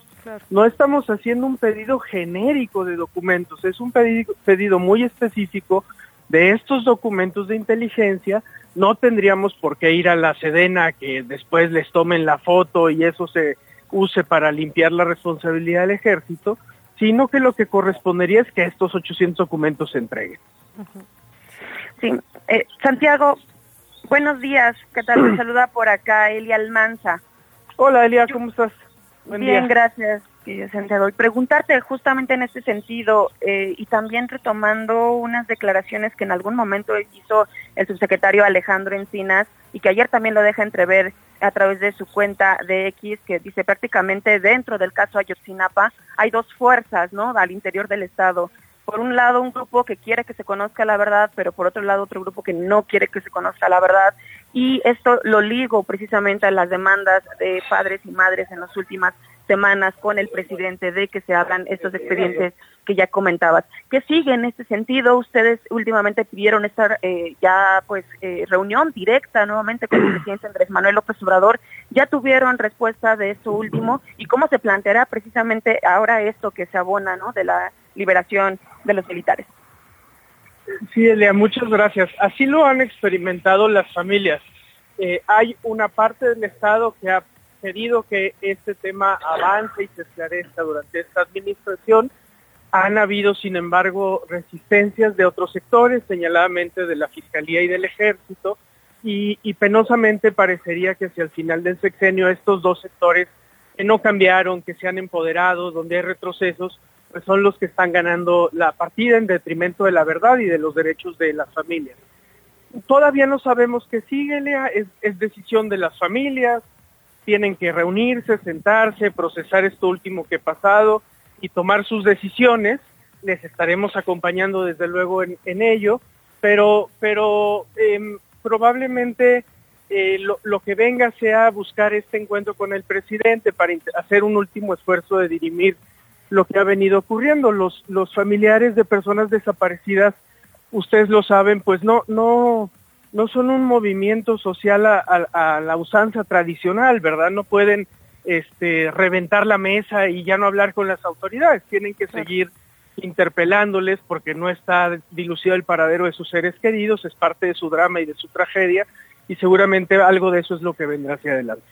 No estamos haciendo un pedido genérico de documentos, es un pedido, pedido muy específico de estos documentos de inteligencia. No tendríamos por qué ir a la Sedena que después les tomen la foto y eso se use para limpiar la responsabilidad del ejército, sino que lo que correspondería es que estos 800 documentos se entreguen. Sí, eh, Santiago, buenos días, ¿qué tal? <clears throat> Me saluda por acá Elia Almanza. Hola Elia, ¿cómo estás? Bien, gracias, Santiago. Y preguntarte justamente en este sentido eh, y también retomando unas declaraciones que en algún momento hizo el subsecretario Alejandro Encinas y que ayer también lo deja entrever a través de su cuenta de X, que dice prácticamente dentro del caso Ayotzinapa hay dos fuerzas, ¿no? Al interior del Estado. Por un lado, un grupo que quiere que se conozca la verdad, pero por otro lado, otro grupo que no quiere que se conozca la verdad y esto lo ligo precisamente a las demandas de padres y madres en las últimas semanas con el presidente de que se abran estos expedientes que ya comentabas. ¿Qué sigue en este sentido? Ustedes últimamente pidieron esta eh, ya pues eh, reunión directa nuevamente con el <clears throat> presidente Andrés Manuel López Obrador. ¿Ya tuvieron respuesta de esto último? ¿Y cómo se planteará precisamente ahora esto que se abona ¿no? de la liberación de los militares? Sí, Elia, muchas gracias. Así lo han experimentado las familias. Eh, hay una parte del Estado que ha pedido que este tema avance y se esclarezca durante esta administración. Han habido, sin embargo, resistencias de otros sectores, señaladamente de la Fiscalía y del Ejército, y, penosamente parecería que hacia el final del sexenio estos dos sectores que no cambiaron, que se han empoderado, donde hay retrocesos, pues son los que están ganando la partida en detrimento de la verdad y de los derechos de las familias. Todavía no sabemos qué sigue, Lea, es decisión de las familias, tienen que reunirse, sentarse, procesar esto último que ha pasado y tomar sus decisiones. Les estaremos acompañando desde luego en, ello, pero, pero em, probablemente eh, lo, lo, que venga sea buscar este encuentro con el presidente para hacer un último esfuerzo de dirimir lo que ha venido ocurriendo. Los, los familiares de personas desaparecidas, ustedes lo saben, pues no, no, no son un movimiento social a, la usanza tradicional, ¿verdad? No pueden este, reventar la mesa y ya no hablar con las autoridades, tienen que seguir interpelándoles porque no está dilucido el paradero de sus seres queridos, es parte de su drama y de su tragedia y seguramente algo de eso es lo que vendrá hacia adelante.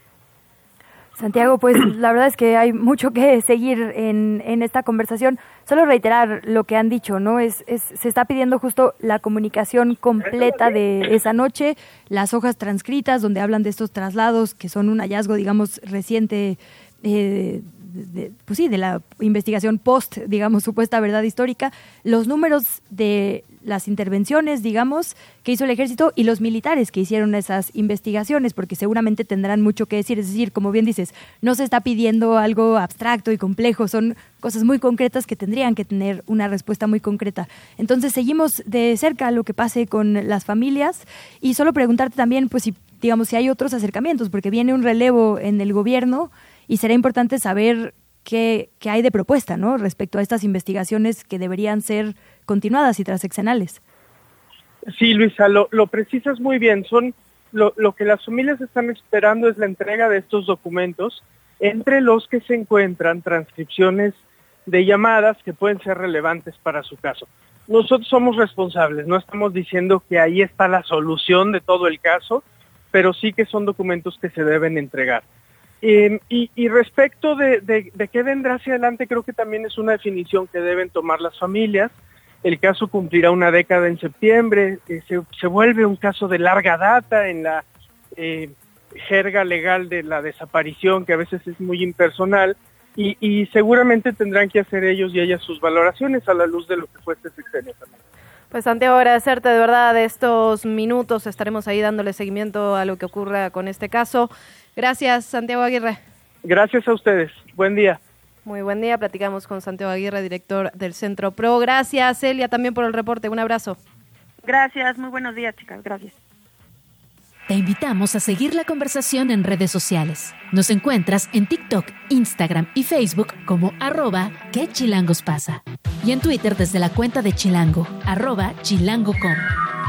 Santiago, pues <clears throat> la verdad es que hay mucho que <laughs> seguir en, en esta conversación. Solo reiterar lo que han dicho, ¿no? Es, es, se está pidiendo justo la comunicación completa de esa noche, las hojas transcritas donde hablan de estos traslados, que son un hallazgo, digamos, reciente. Eh, de, pues sí, de la investigación post, digamos, supuesta verdad histórica, los números de las intervenciones, digamos, que hizo el ejército y los militares que hicieron esas investigaciones, porque seguramente tendrán mucho que decir. Es decir, como bien dices, no se está pidiendo algo abstracto y complejo, son cosas muy concretas que tendrían que tener una respuesta muy concreta. Entonces, seguimos de cerca lo que pase con las familias y solo preguntarte también, pues, si, digamos, si hay otros acercamientos, porque viene un relevo en el gobierno y será importante saber qué, hay de propuesta ¿no? respecto a estas investigaciones que deberían ser continuadas y transeccionales. Sí, Luisa, lo, lo precisas muy bien. Son lo, lo, que las familias están esperando es la entrega de estos documentos, entre los que se encuentran transcripciones de llamadas que pueden ser relevantes para su caso. Nosotros somos responsables, no estamos diciendo que ahí está la solución de todo el caso, pero sí que son documentos que se deben entregar. Em, y, respecto de, qué vendrá hacia adelante, creo que también es una definición que deben tomar las familias. El caso cumplirá una década en septiembre, eh, se, vuelve un caso de larga data en la eh, jerga legal de la desaparición, que a veces es muy impersonal, y, seguramente tendrán que hacer ellos y ellas sus valoraciones a la luz de lo que fue este sexenio también. Pues Santiago, agradecerte de verdad estos minutos. Estaremos ahí dándole seguimiento a lo que ocurra con este caso. Gracias, Santiago Aguirre. Gracias a ustedes. Buen día. Muy buen día. Platicamos con Santiago Aguirre, director del Centro Pro. Gracias, Celia, también por el reporte. Un abrazo. Gracias. Muy buenos días, chicas. Gracias. Te invitamos a seguir la conversación en redes sociales. Nos encuentras en TikTok, Instagram y Facebook como arroba que chilangos pasa. Y en Twitter desde la cuenta de Chilango, arroba chilango.com.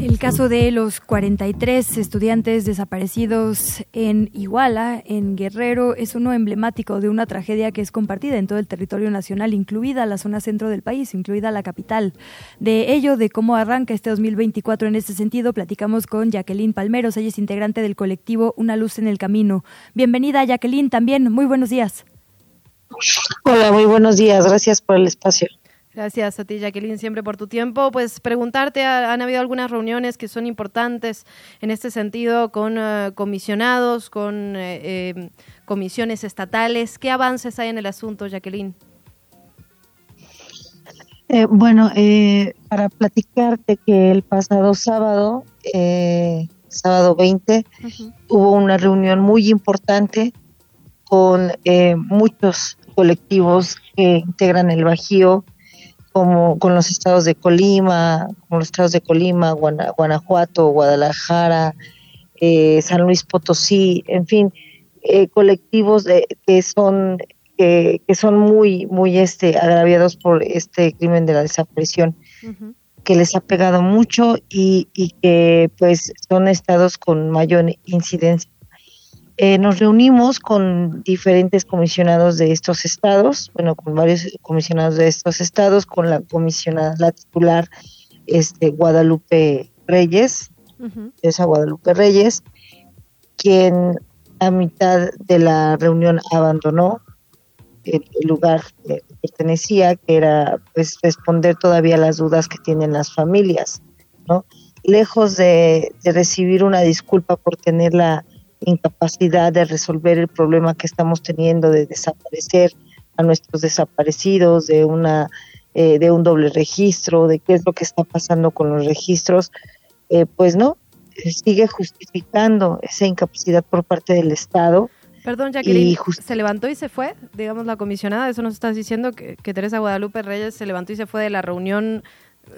El caso de los 43 estudiantes desaparecidos en Iguala, en Guerrero, es uno emblemático de una tragedia que es compartida en todo el territorio nacional, incluida la zona centro del país, incluida la capital. De ello, de cómo arranca este 2024 en este sentido, platicamos con Jacqueline Palmeros, ella es integrante del colectivo Una Luz en el Camino. Bienvenida, Jacqueline, también. Muy buenos días. Hola, muy buenos días. Gracias por el espacio. Gracias a ti, Jacqueline, siempre por tu tiempo. Pues preguntarte, ¿han habido algunas reuniones que son importantes en este sentido con eh, comisionados, con eh, em, comisiones estatales? ¿Qué avances hay en el asunto, Jacqueline? Eh, bueno, para platicarte que el pasado sábado, sábado 20, hubo una reunión muy importante con muchos colectivos que integran el Bajío, como con los estados de Colima, con los estados de Colima, Guanajuato, Guadalajara, eh, San Luis Potosí, en fin, eh, colectivos de, que son que, son muy muy este agraviados por este crimen de la desaparición que les ha pegado mucho y, y que pues son estados con mayor incidencia eh, nos reunimos con diferentes comisionados de estos estados, bueno, con varios comisionados de estos estados, con la comisionada, la titular este, Guadalupe Reyes, esa Guadalupe Reyes, quien a mitad de la reunión abandonó el, lugar que pertenecía, que era pues responder todavía las dudas que tienen las familias, ¿no? Lejos de, de recibir una disculpa por tener la incapacidad de resolver el problema que estamos teniendo de desaparecer a nuestros desaparecidos, de una eh, de un doble registro, de qué es lo que está pasando con los registros, eh, pues no, sigue justificando esa incapacidad por parte del Estado. Perdón, Jacqueline, ¿se levantó y se fue? Digamos, la comisionada, eso nos estás diciendo, que, Teresa Guadalupe Reyes se levantó y se fue de la reunión,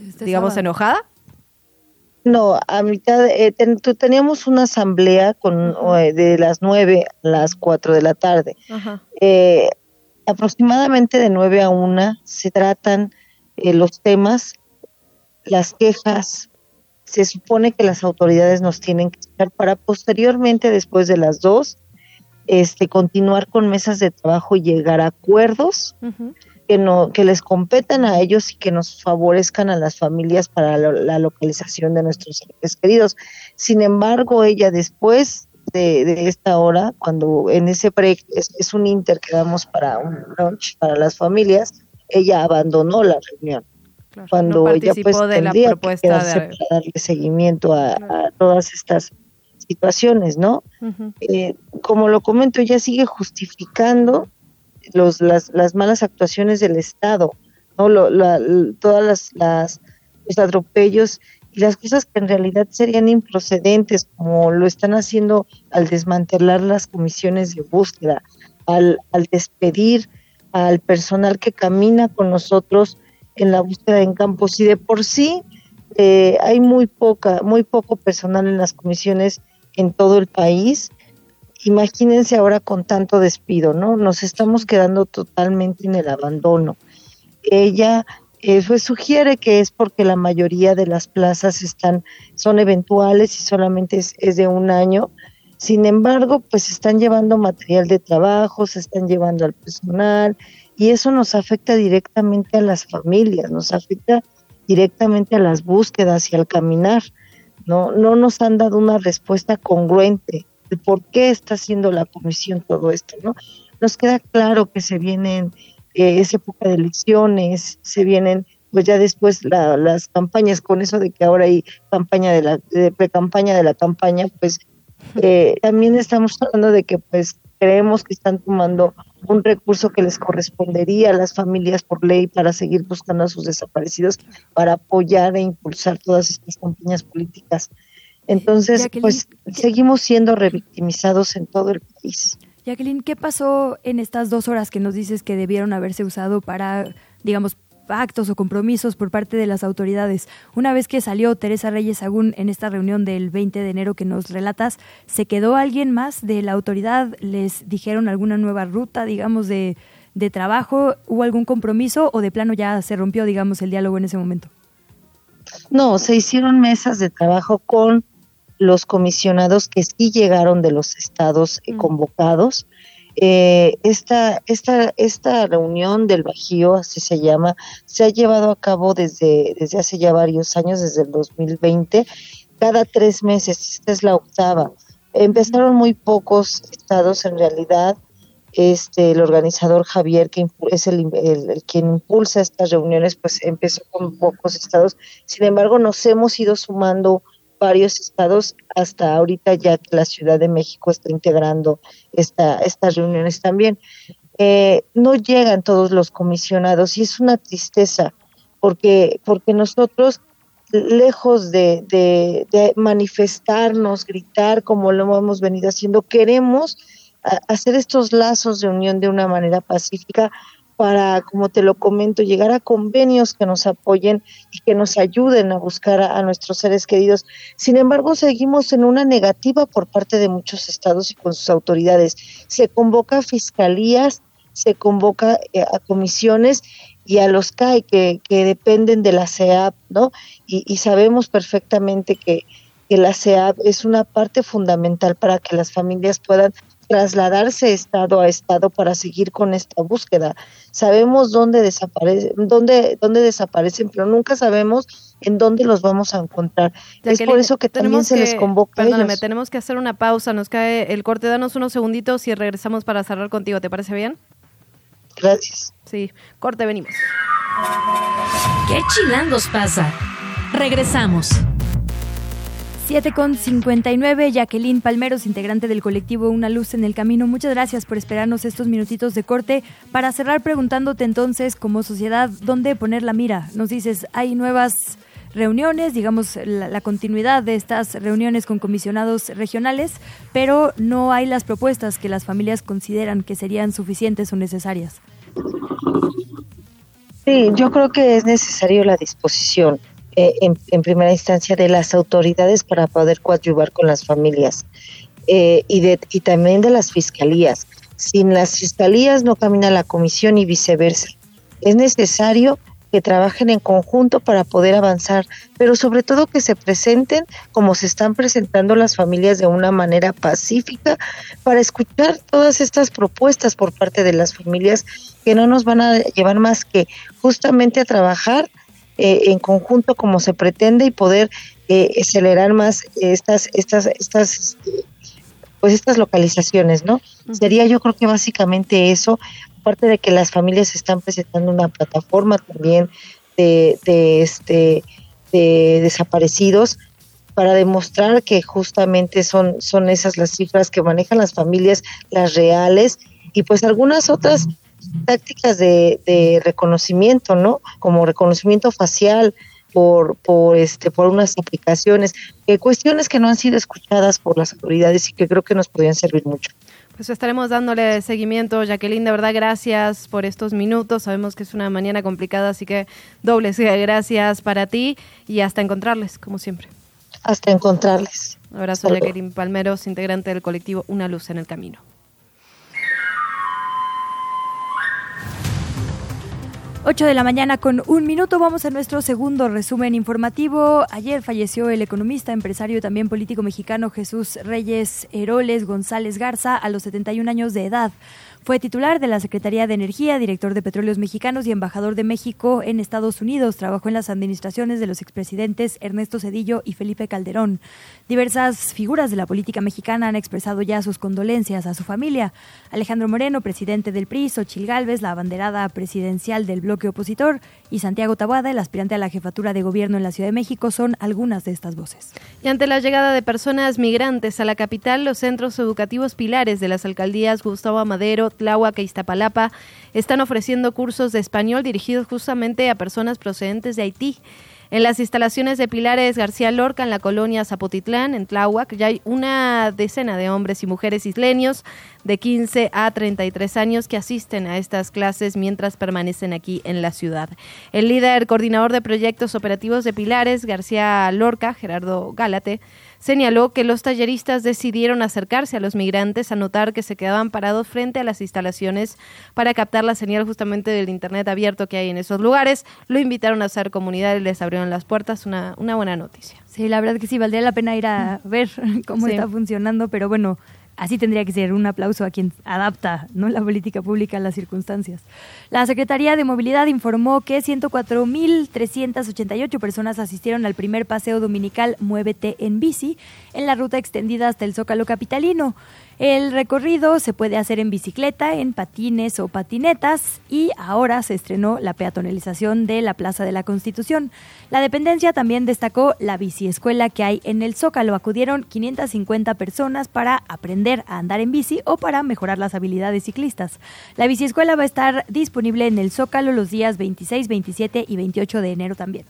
este digamos, enojada. No, a mitad, eh, teníamos una asamblea con eh, de las nueve a las cuatro de la tarde. Eh, aproximadamente de nueve a una se tratan eh, los temas, las quejas. Se supone que las autoridades nos tienen que estar para posteriormente, después de las dos, este, continuar con mesas de trabajo y llegar a acuerdos que, no, que les competan a ellos y que nos favorezcan a las familias para la, localización de nuestros seres queridos. Sin embargo, ella después de, esta hora, cuando en ese break es, un inter que damos para un lunch para las familias, ella abandonó la reunión. cuando ella pues de la propuesta que de... darle seguimiento a, todas estas situaciones, ¿no? Eh, como lo comento, ella sigue justificando los, las, las malas actuaciones del Estado ¿no? Lo, todas las, las, los atropellos y las cosas que en realidad serían improcedentes, como lo están haciendo al desmantelar las comisiones de búsqueda, al, al despedir al personal que camina con nosotros en la búsqueda en campos. Y de por sí eh, hay muy poca, muy poco personal en las comisiones en todo el país. Imagínense ahora con tanto despido, ¿no? Nos estamos quedando totalmente en el abandono. Ella eh, pues sugiere que es porque la mayoría de las plazas están, son eventuales y solamente es, es de un año. Sin embargo, pues están llevando material de trabajo, se están llevando al personal y eso nos afecta directamente a las familias, nos afecta directamente a las búsquedas y al caminar. No, no nos han dado una respuesta congruente de por qué está haciendo la comisión todo esto, ¿no? Nos queda claro que se vienen eh, esa época de elecciones, se vienen pues ya después las campañas, con eso de que ahora hay campaña de la pre-campaña de la campaña, pues eh, también estamos hablando de que pues creemos que están tomando un recurso que les correspondería a las familias por ley para seguir buscando a sus desaparecidos, para apoyar e impulsar todas estas campañas políticas. Entonces, pues seguimos siendo revictimizados en todo el país. Jacqueline, ¿qué pasó en estas dos horas que nos dices que debieron haberse usado para, digamos, pactos o compromisos por parte de las autoridades? Una vez que salió Teresa Reyes Agún en esta reunión del 20 de enero que nos relatas, ¿se quedó alguien más de la autoridad? ¿Les dijeron alguna nueva ruta, digamos, de, de trabajo? ¿Hubo algún compromiso o de plano ya se rompió, digamos, el diálogo en ese momento? No, se hicieron mesas de trabajo con los comisionados que sí llegaron de los estados eh, convocados. Eh, esta, esta, esta reunión del Bajío, así se llama, se ha llevado a cabo desde, desde hace ya varios años, desde el 2020, cada tres meses, esta es la octava. Empezaron muy pocos estados en realidad, este el organizador Javier, que es el, el, quien impulsa estas reuniones, pues empezó con pocos estados. Sin embargo, nos hemos ido sumando varios estados hasta ahorita ya que la Ciudad de México está integrando esta, estas reuniones también. Eh, no llegan todos los comisionados y es una tristeza porque, porque nosotros, lejos de, de manifestarnos, gritar como lo hemos venido haciendo, queremos hacer estos lazos de unión de una manera pacífica para, como te lo comento, llegar a convenios que nos apoyen y que nos ayuden a buscar a, nuestros seres queridos. Sin embargo, seguimos en una negativa por parte de muchos estados y con sus autoridades. Se convoca a fiscalías, se convoca eh, a comisiones y a los CAI que, que dependen de la CEAP, ¿no? Y, y sabemos perfectamente que, que la CEAP es una parte fundamental para que las familias puedan trasladarse estado a estado para seguir con esta búsqueda. Sabemos dónde desaparecen, dónde, dónde desaparecen, pero nunca sabemos en dónde los vamos a encontrar. es por eso que también se les convoca. Perdóname, tenemos que hacer una pausa, nos cae el corte, danos unos segunditos y regresamos para cerrar contigo, ¿te parece bien? Gracias. Sí, corte, venimos. ¿Qué chilangos pasa? Regresamos. 7 con 59, Jacqueline Palmeros, integrante del colectivo Una Luz en el Camino. Muchas gracias por esperarnos estos minutitos de corte. Para cerrar preguntándote entonces, como sociedad, ¿dónde poner la mira? Nos dices, hay nuevas reuniones, digamos, la, continuidad de estas reuniones con comisionados regionales, pero no hay las propuestas que las familias consideran que serían suficientes o necesarias. Sí, yo creo que es necesario la disposición eh, en, primera instancia de las autoridades para poder coadyuvar con las familias eh, y, de, y también de las fiscalías. Sin las fiscalías no camina la comisión y viceversa. Es necesario que trabajen en conjunto para poder avanzar, pero sobre todo que se presenten como se están presentando las familias de una manera pacífica para escuchar todas estas propuestas por parte de las familias que no nos van a llevar más que justamente a trabajar eh, en conjunto como se pretende y poder eh, acelerar más estas estas estas pues estas localizaciones no sería yo creo que básicamente eso aparte de que las familias están presentando una plataforma también de, de este de desaparecidos para demostrar que justamente son son esas las cifras que manejan las familias las reales y pues algunas otras tácticas de, reconocimiento, ¿no? Como reconocimiento facial, por, por, este, por unas aplicaciones, eh, cuestiones que no han sido escuchadas por las autoridades y que creo que nos podrían servir mucho. Pues estaremos dándole seguimiento, Jacqueline, de verdad gracias por estos minutos. Sabemos que es una mañana complicada, así que dobles <laughs> gracias para ti y hasta encontrarles, como siempre. Hasta encontrarles. Un abrazo, Jacqueline Palmeros, integrante del colectivo Una Luz en el Camino. 8 de la mañana con un minuto vamos a nuestro segundo resumen informativo. Ayer falleció el economista, empresario y también político mexicano Jesús Reyes Heroles González Garza a los 71 años de edad. Fue titular de la Secretaría de Energía, director de Petróleos Mexicanos y embajador de México en Estados Unidos. Trabajó en las administraciones de los expresidentes Ernesto Cedillo y Felipe Calderón. Diversas figuras de la política mexicana han expresado ya sus condolencias a su familia. Alejandro Moreno, presidente del PRI, Xochil Gálvez, la abanderada presidencial del bloque opositor, y Santiago Tabuada, el aspirante a la jefatura de gobierno en la Ciudad de México, son algunas de estas voces. Y ante la llegada de personas migrantes a la capital, los centros educativos pilares de las alcaldías Gustavo Amadero, Tláhuac e Iztapalapa están ofreciendo cursos de español dirigidos justamente a personas procedentes de Haití. En las instalaciones de Pilares García Lorca, en la colonia Zapotitlán, en Tláhuac, ya hay una decena de hombres y mujeres isleños de 15 a 33 años que asisten a estas clases mientras permanecen aquí en la ciudad. El líder coordinador de proyectos operativos de Pilares, García Lorca, Gerardo Gálate, señaló que los talleristas decidieron acercarse a los migrantes a notar que se quedaban parados frente a las instalaciones para captar la señal justamente del Internet abierto que hay en esos lugares. Lo invitaron a hacer comunidad y les abrieron las puertas. Una, una buena noticia. Sí, la verdad que sí, valdría la pena ir a ver <laughs> cómo está funcionando, pero bueno, Así tendría que ser un aplauso a quien adapta ¿no? la política pública a las circunstancias. La Secretaría de Movilidad informó que 104.388 personas asistieron al primer paseo dominical Muévete en bici en la ruta extendida hasta el Zócalo Capitalino. El recorrido se puede hacer en bicicleta, en patines o patinetas y ahora se estrenó la peatonalización de la Plaza de la Constitución. La dependencia también destacó la biciescuela que hay en el Zócalo. Acudieron 550 personas para aprender a andar en bici o para mejorar las habilidades ciclistas. La biciescuela va a estar disponible en el Zócalo los días 26, 27 y 28 de enero también.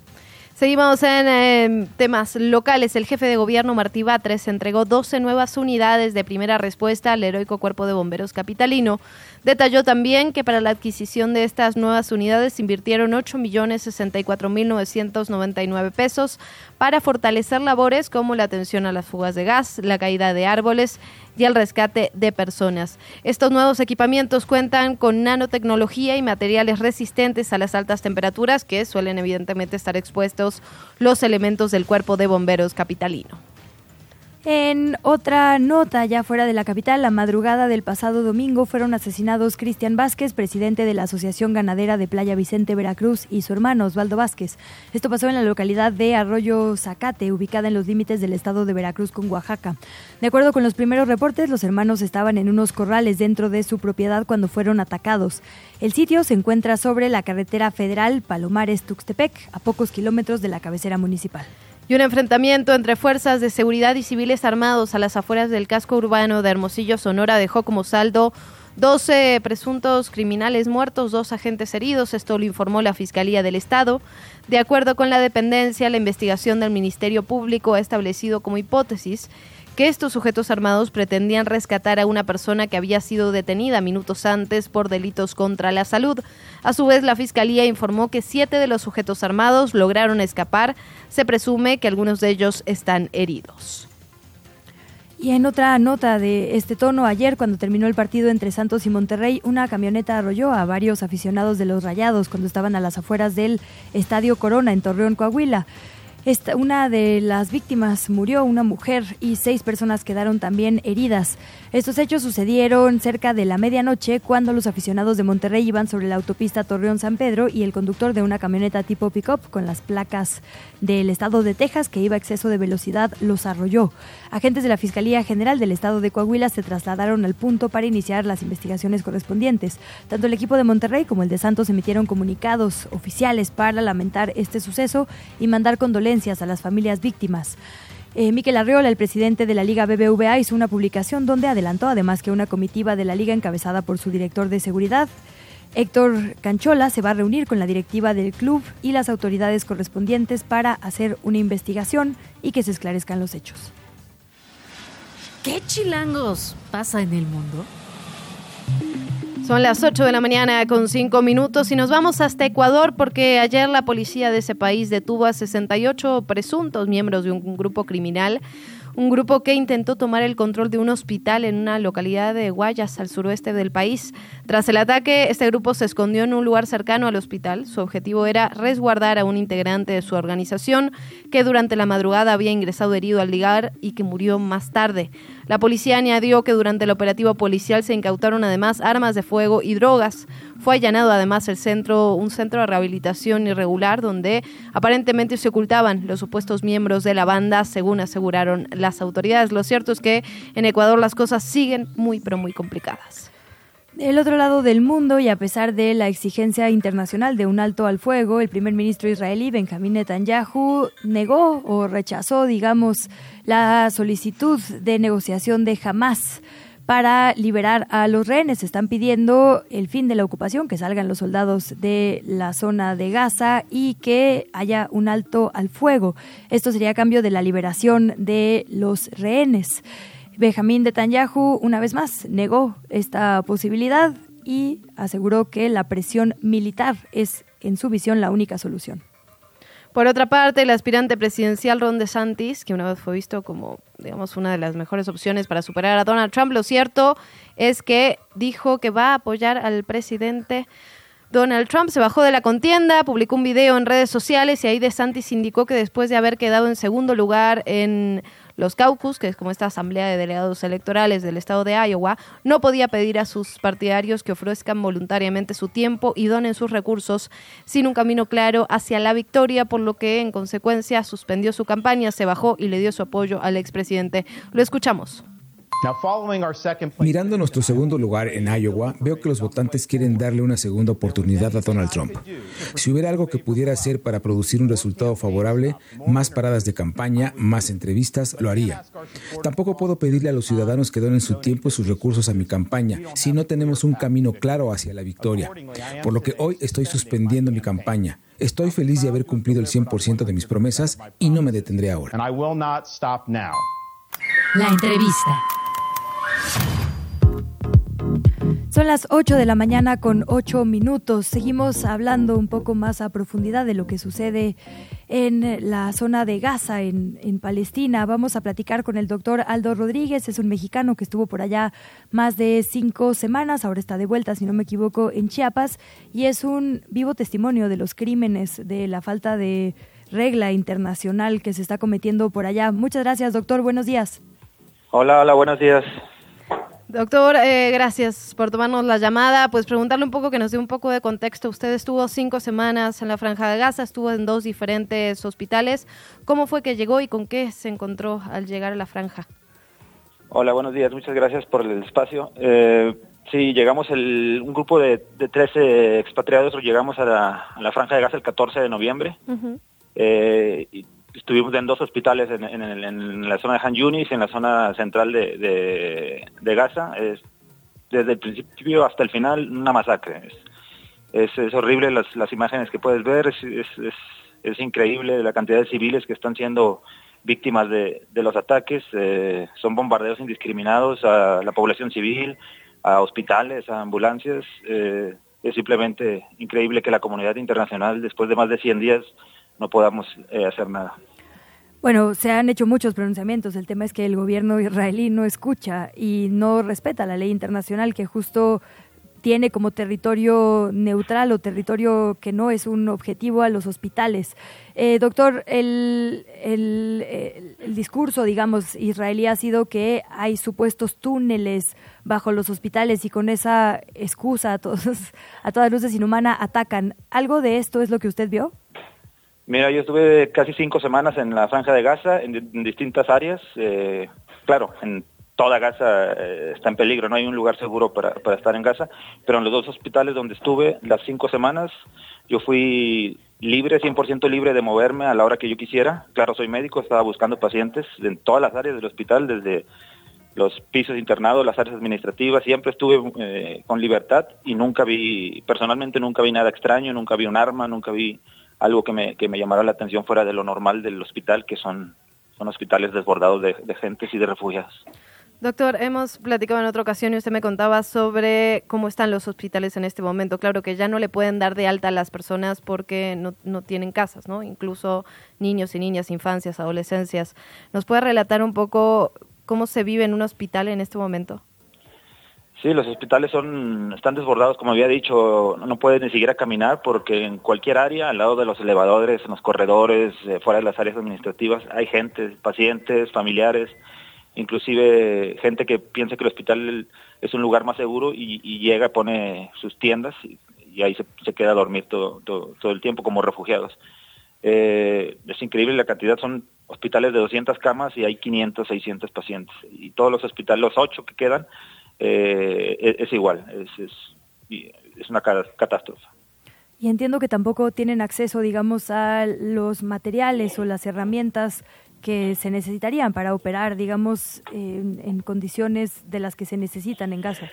Seguimos en em, temas locales. El jefe de gobierno Martí Batres entregó 12 nuevas unidades de primera respuesta al heroico cuerpo de bomberos capitalino. Detalló también que para la adquisición de estas nuevas unidades invirtieron 8.064.999 pesos para fortalecer labores como la atención a las fugas de gas, la caída de árboles y el rescate de personas. Estos nuevos equipamientos cuentan con nanotecnología y materiales resistentes a las altas temperaturas que suelen evidentemente estar expuestos los elementos del cuerpo de bomberos capitalino. En otra nota, ya fuera de la capital, la madrugada del pasado domingo fueron asesinados Cristian Vázquez, presidente de la Asociación Ganadera de Playa Vicente, Veracruz, y su hermano Osvaldo Vázquez. Esto pasó en la localidad de Arroyo Zacate, ubicada en los límites del estado de Veracruz con Oaxaca. De acuerdo con los primeros reportes, los hermanos estaban en unos corrales dentro de su propiedad cuando fueron atacados. El sitio se encuentra sobre la carretera federal Palomares-Tuxtepec, a pocos kilómetros de la cabecera municipal. Y un enfrentamiento entre fuerzas de seguridad y civiles armados a las afueras del casco urbano de Hermosillo, Sonora, dejó como saldo 12 presuntos criminales muertos, dos agentes heridos. Esto lo informó la Fiscalía del Estado. De acuerdo con la dependencia, la investigación del Ministerio Público ha establecido como hipótesis que estos sujetos armados pretendían rescatar a una persona que había sido detenida minutos antes por delitos contra la salud. A su vez, la Fiscalía informó que siete de los sujetos armados lograron escapar. Se presume que algunos de ellos están heridos. Y en otra nota de este tono, ayer cuando terminó el partido entre Santos y Monterrey, una camioneta arrolló a varios aficionados de los Rayados cuando estaban a las afueras del Estadio Corona en Torreón, Coahuila. Esta, una de las víctimas murió, una mujer, y seis personas quedaron también heridas. Estos hechos sucedieron cerca de la medianoche cuando los aficionados de Monterrey iban sobre la autopista Torreón-San Pedro y el conductor de una camioneta tipo pick-up con las placas del estado de Texas que iba a exceso de velocidad los arrolló. Agentes de la Fiscalía General del estado de Coahuila se trasladaron al punto para iniciar las investigaciones correspondientes. Tanto el equipo de Monterrey como el de Santos emitieron comunicados oficiales para lamentar este suceso y mandar condolencias a las familias víctimas. Eh, Miquel Arriola, el presidente de la Liga BBVA, hizo una publicación donde adelantó además que una comitiva de la Liga encabezada por su director de seguridad Héctor Canchola se va a reunir con la directiva del club y las autoridades correspondientes para hacer una investigación y que se esclarezcan los hechos. ¿Qué chilangos pasa en el mundo? Son las 8 de la mañana con 5 minutos y nos vamos hasta Ecuador porque ayer la policía de ese país detuvo a 68 presuntos miembros de un grupo criminal un grupo que intentó tomar el control de un hospital en una localidad de Guayas, al suroeste del país. Tras el ataque, este grupo se escondió en un lugar cercano al hospital. Su objetivo era resguardar a un integrante de su organización que durante la madrugada había ingresado herido al lugar y que murió más tarde. La policía añadió que durante el operativo policial se incautaron además armas de fuego y drogas. Fue allanado además el centro, un centro de rehabilitación irregular donde aparentemente se ocultaban los supuestos miembros de la banda, según aseguraron las autoridades. Lo cierto es que en Ecuador las cosas siguen muy pero muy complicadas. Del otro lado del mundo, y a pesar de la exigencia internacional de un alto al fuego, el primer ministro israelí Benjamin Netanyahu negó o rechazó, digamos, la solicitud de negociación de Hamas para liberar a los rehenes. Están pidiendo el fin de la ocupación, que salgan los soldados de la zona de Gaza y que haya un alto al fuego. Esto sería a cambio de la liberación de los rehenes. Benjamín Netanyahu, una vez más, negó esta posibilidad y aseguró que la presión militar es, en su visión, la única solución. Por otra parte, el aspirante presidencial Ron DeSantis, que una vez fue visto como, digamos, una de las mejores opciones para superar a Donald Trump, lo cierto es que dijo que va a apoyar al presidente Donald Trump se bajó de la contienda, publicó un video en redes sociales y ahí DeSantis indicó que después de haber quedado en segundo lugar en los caucus, que es como esta asamblea de delegados electorales del estado de Iowa, no podía pedir a sus partidarios que ofrezcan voluntariamente su tiempo y donen sus recursos sin un camino claro hacia la victoria, por lo que en consecuencia suspendió su campaña, se bajó y le dio su apoyo al expresidente. Lo escuchamos. Mirando nuestro segundo lugar en Iowa, veo que los votantes quieren darle una segunda oportunidad a Donald Trump. Si hubiera algo que pudiera hacer para producir un resultado favorable, más paradas de campaña, más entrevistas, lo haría. Tampoco puedo pedirle a los ciudadanos que donen su tiempo y sus recursos a mi campaña si no tenemos un camino claro hacia la victoria. Por lo que hoy estoy suspendiendo mi campaña. Estoy feliz de haber cumplido el 100% de mis promesas y no me detendré ahora. La entrevista. Son las 8 de la mañana con 8 minutos. Seguimos hablando un poco más a profundidad de lo que sucede en la zona de Gaza, en, en, Palestina. Vamos a platicar con el doctor Aldo Rodríguez, es un mexicano que estuvo por allá más de cinco semanas, ahora está de vuelta, si no me equivoco, en Chiapas, y es un vivo testimonio de los crímenes, de la falta de regla internacional que se está cometiendo por allá. Muchas gracias, doctor. Buenos días. Hola, hola, buenos días. Doctor, eh, gracias por tomarnos la llamada. Pues preguntarle un poco, que nos dé un poco de contexto. Usted estuvo cinco semanas en la Franja de Gaza, estuvo en dos diferentes hospitales. ¿Cómo fue que llegó y con qué se encontró al llegar a la Franja? Hola, buenos días. Muchas gracias por el espacio. Eh, sí, llegamos el, un grupo de, de 13 expatriados, llegamos a la, Franja de Gaza el 14 de noviembre. Eh, estuvimos en dos hospitales en, la zona de Han Yunis y en la zona central de, Gaza. Es, desde el principio hasta el final una masacre. Es, horrible las, las, imágenes que puedes ver, es, increíble la cantidad de civiles que están siendo víctimas de, de los ataques. Eh, son bombardeos indiscriminados a la población civil, a hospitales, a ambulancias. Eh, es simplemente increíble que la comunidad internacional, después de más de 100 días, no podamos eh, hacer nada. Bueno, se han hecho muchos pronunciamientos. El tema es que el gobierno israelí no escucha y no respeta la ley internacional que justo tiene como territorio neutral o territorio que no es un objetivo a los hospitales. Eh, doctor, el, el, el, discurso, digamos, israelí ha sido que hay supuestos túneles bajo los hospitales y con esa excusa a, todos, <laughs> a todas luces inhumana atacan. ¿Algo de esto es lo que usted vio? Mira, yo estuve casi cinco semanas en la franja de Gaza, en, distintas áreas. Eh, claro, en toda Gaza eh, está en peligro, no hay un lugar seguro para, para, estar en Gaza, pero en los dos hospitales donde estuve las cinco semanas, yo fui libre, 100% libre de moverme a la hora que yo quisiera. Claro, soy médico, estaba buscando pacientes en todas las áreas del hospital, desde los pisos internados, las áreas administrativas, siempre estuve eh, con libertad y nunca vi, personalmente nunca vi nada extraño, nunca vi un arma, nunca vi algo que me, que me llamara la atención fuera de lo normal del hospital, que son, son hospitales desbordados de, de gentes y de refugiados. Doctor, hemos platicado en otra ocasión y usted me contaba sobre cómo están los hospitales en este momento. Claro que ya no le pueden dar de alta a las personas porque no, no tienen casas, ¿no? Incluso niños y niñas, infancias, adolescencias. ¿Nos puede relatar un poco cómo se vive en un hospital en este momento? Sí, los hospitales son están desbordados, como había dicho, no pueden ni siquiera caminar porque en cualquier área, al lado de los elevadores, en los corredores, eh, fuera de las áreas administrativas, hay gente, pacientes, familiares, inclusive gente que piensa que el hospital es un lugar más seguro y, llega, pone sus tiendas y, ahí se, queda a dormir todo, todo, el tiempo como refugiados. Eh, es increíble la cantidad, son hospitales de 200 camas y hay 500, 600 pacientes. Y todos los hospitales, los ocho que quedan, eh, es, es, igual, es, es, es una catástrofe. Y entiendo que tampoco tienen acceso, digamos, a los materiales o las herramientas que se necesitarían para operar, digamos, en, en condiciones de las que se necesitan en Gaza.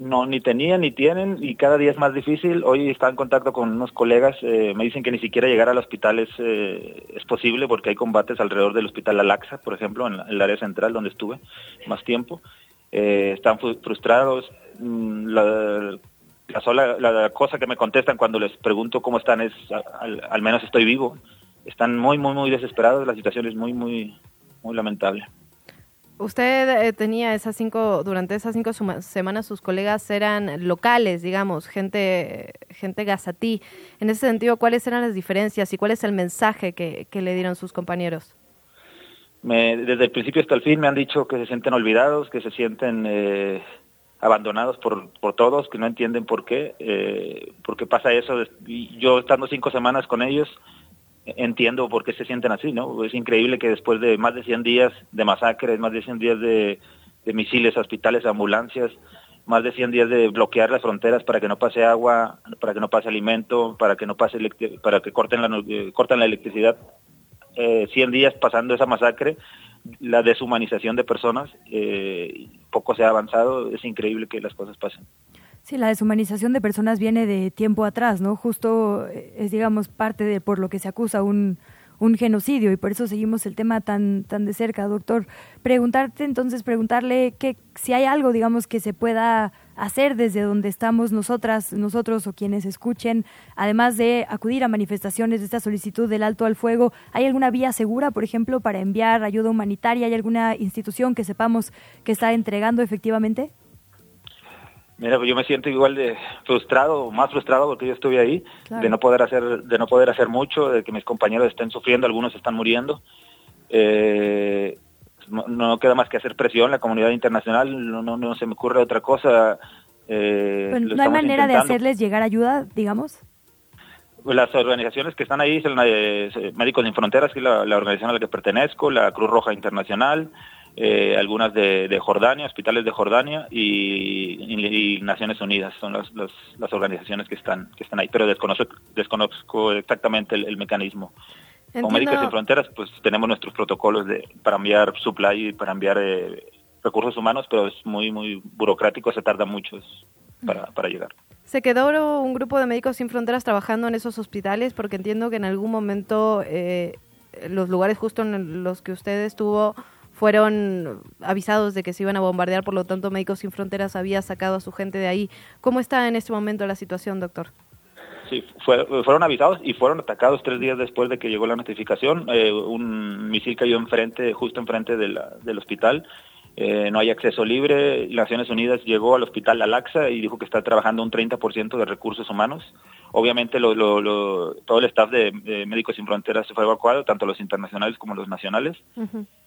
No, ni tenían ni tienen y cada día es más difícil. Hoy está en contacto con unos colegas, eh, me dicen que ni siquiera llegar al hospital es, eh, es posible porque hay combates alrededor del hospital Alaxa, por ejemplo, en, el área central donde estuve más tiempo. Eh, están frustrados. Mm, la, la sola la cosa que me contestan cuando les pregunto cómo están es al, al menos estoy vivo están muy, muy, muy desesperados, la situación es muy, muy, muy lamentable. Usted eh, tenía esas cinco, durante esas cinco semanas sus colegas eran locales, digamos, gente, gente gazatí. En ese sentido, ¿cuáles eran las diferencias y cuál es el mensaje que, que le dieron sus compañeros? Me, desde el principio hasta el fin me han dicho que se sienten olvidados, que se sienten eh, abandonados por, por todos, que no entienden por qué, eh, por qué pasa eso. Yo estando cinco semanas con ellos, entiendo por qué se sienten así, ¿no? Es increíble que después de más de 100 días de masacres, más de 100 días de, misiles, hospitales, ambulancias, más de 100 días de bloquear las fronteras para que no pase agua, para que no pase alimento, para que no pase para que corten la eh, corten la electricidad. Eh, 100 días pasando esa masacre, la deshumanización de personas, eh, poco se ha avanzado, es increíble que las cosas pasen. Sí, la deshumanización de personas viene de tiempo atrás, ¿no? Justo eh, es, digamos, parte de por lo que se acusa un, un genocidio y por eso seguimos el tema tan, tan de cerca, doctor. Preguntarte entonces, preguntarle que si hay algo, digamos, que se pueda hacer desde donde estamos nosotras, nosotros o quienes escuchen, además de acudir a manifestaciones de esta solicitud del alto al fuego, ¿hay alguna vía segura, por ejemplo, para enviar ayuda humanitaria? ¿Hay alguna institución que sepamos que está entregando efectivamente? Mira, pues yo me siento igual de frustrado, más frustrado porque yo estuve ahí, de no poder hacer, de no poder hacer mucho, de que mis compañeros estén sufriendo, algunos están muriendo. Eh, no, queda más que hacer presión, la comunidad internacional, no, no, no se me ocurre otra cosa. Eh, ¿No hay manera de hacerles llegar ayuda, digamos? Las organizaciones que están ahí son eh, Médicos Sin Fronteras, que es la, la organización a la que pertenezco, la Cruz Roja Internacional, eh, algunas de, Jordania, hospitales de Jordania y, Naciones Unidas son las, las, organizaciones que están que están ahí, pero desconozco, desconozco exactamente el, mecanismo. Como Médicos Sin Fronteras, pues tenemos nuestros protocolos de, para enviar supply y para enviar eh, recursos humanos, pero es muy muy burocrático, se tarda mucho para, para llegar. ¿Se quedó un grupo de Médicos Sin Fronteras trabajando en esos hospitales? Porque entiendo que en algún momento eh, los lugares justo en los que usted estuvo fueron avisados de que se iban a bombardear, por lo tanto Médicos Sin Fronteras había sacado a su gente de ahí. ¿Cómo está en este momento la situación, doctor? Sí, fueron avisados y fueron atacados tres días después de que llegó la notificación. Eh, un misil cayó enfrente, justo enfrente del hospital. Eh, no hay acceso libre. Naciones Unidas llegó al hospital Alaxa y dijo que está trabajando un 30% de recursos humanos. Obviamente todo el staff de, Médicos Sin Fronteras se fue evacuado, tanto los internacionales como los nacionales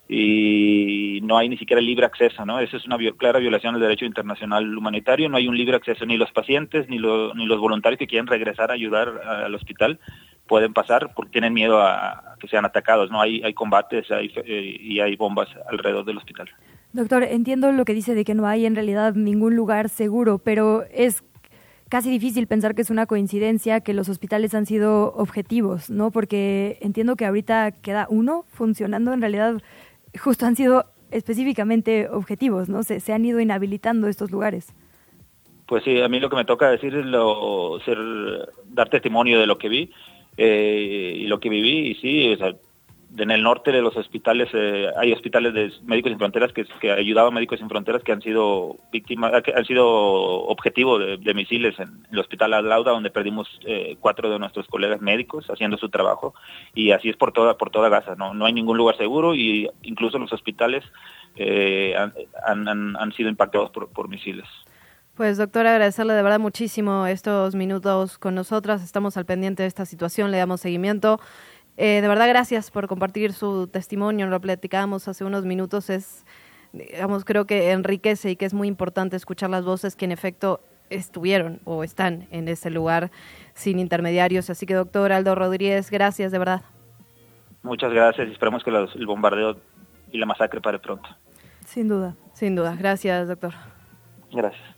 y no hay ni siquiera libre acceso, ¿no? Esa es una clara violación del derecho internacional humanitario, no hay un libre acceso ni los pacientes ni, ni los voluntarios que quieren regresar a ayudar al hospital pueden pasar porque tienen miedo a, que sean atacados, ¿no? Hay, hay combates eh, y hay bombas alrededor del hospital. Doctor, entiendo lo que dice de que no hay en realidad ningún lugar seguro, pero es casi difícil pensar que es una coincidencia que los hospitales han sido objetivos, ¿no? Porque entiendo que ahorita queda uno funcionando en realidad justo han sido específicamente objetivos, ¿no? Se, se han ido inhabilitando estos lugares. Pues sí, a mí lo que me toca decir es lo, ser, dar testimonio de lo que vi eh, y lo que viví. Y sí, en el norte de los hospitales eh, hay hospitales de Médicos Sin Fronteras que, que ayudaban a Médicos Sin Fronteras que han sido víctimas, que han sido objetivo de, misiles en, el hospital Atlauda donde perdimos eh, cuatro de nuestros colegas médicos haciendo su trabajo y así es por toda por toda Gaza. No, no hay ningún lugar seguro y incluso los hospitales han, han, han, sido impactados por, por misiles. Pues doctor, agradecerle de verdad muchísimo estos minutos con nosotras. Estamos al pendiente de esta situación, le damos seguimiento. Eh, de verdad, gracias por compartir su testimonio. Lo platicábamos hace unos minutos. Es, digamos, creo que enriquece y que es muy importante escuchar las voces que en efecto estuvieron o están en ese lugar sin intermediarios. Así que, doctor Aldo Rodríguez, gracias de verdad. Muchas gracias y esperamos que el bombardeo y la masacre pare pronto. Sin duda. Sin duda. Gracias, doctor. Gracias.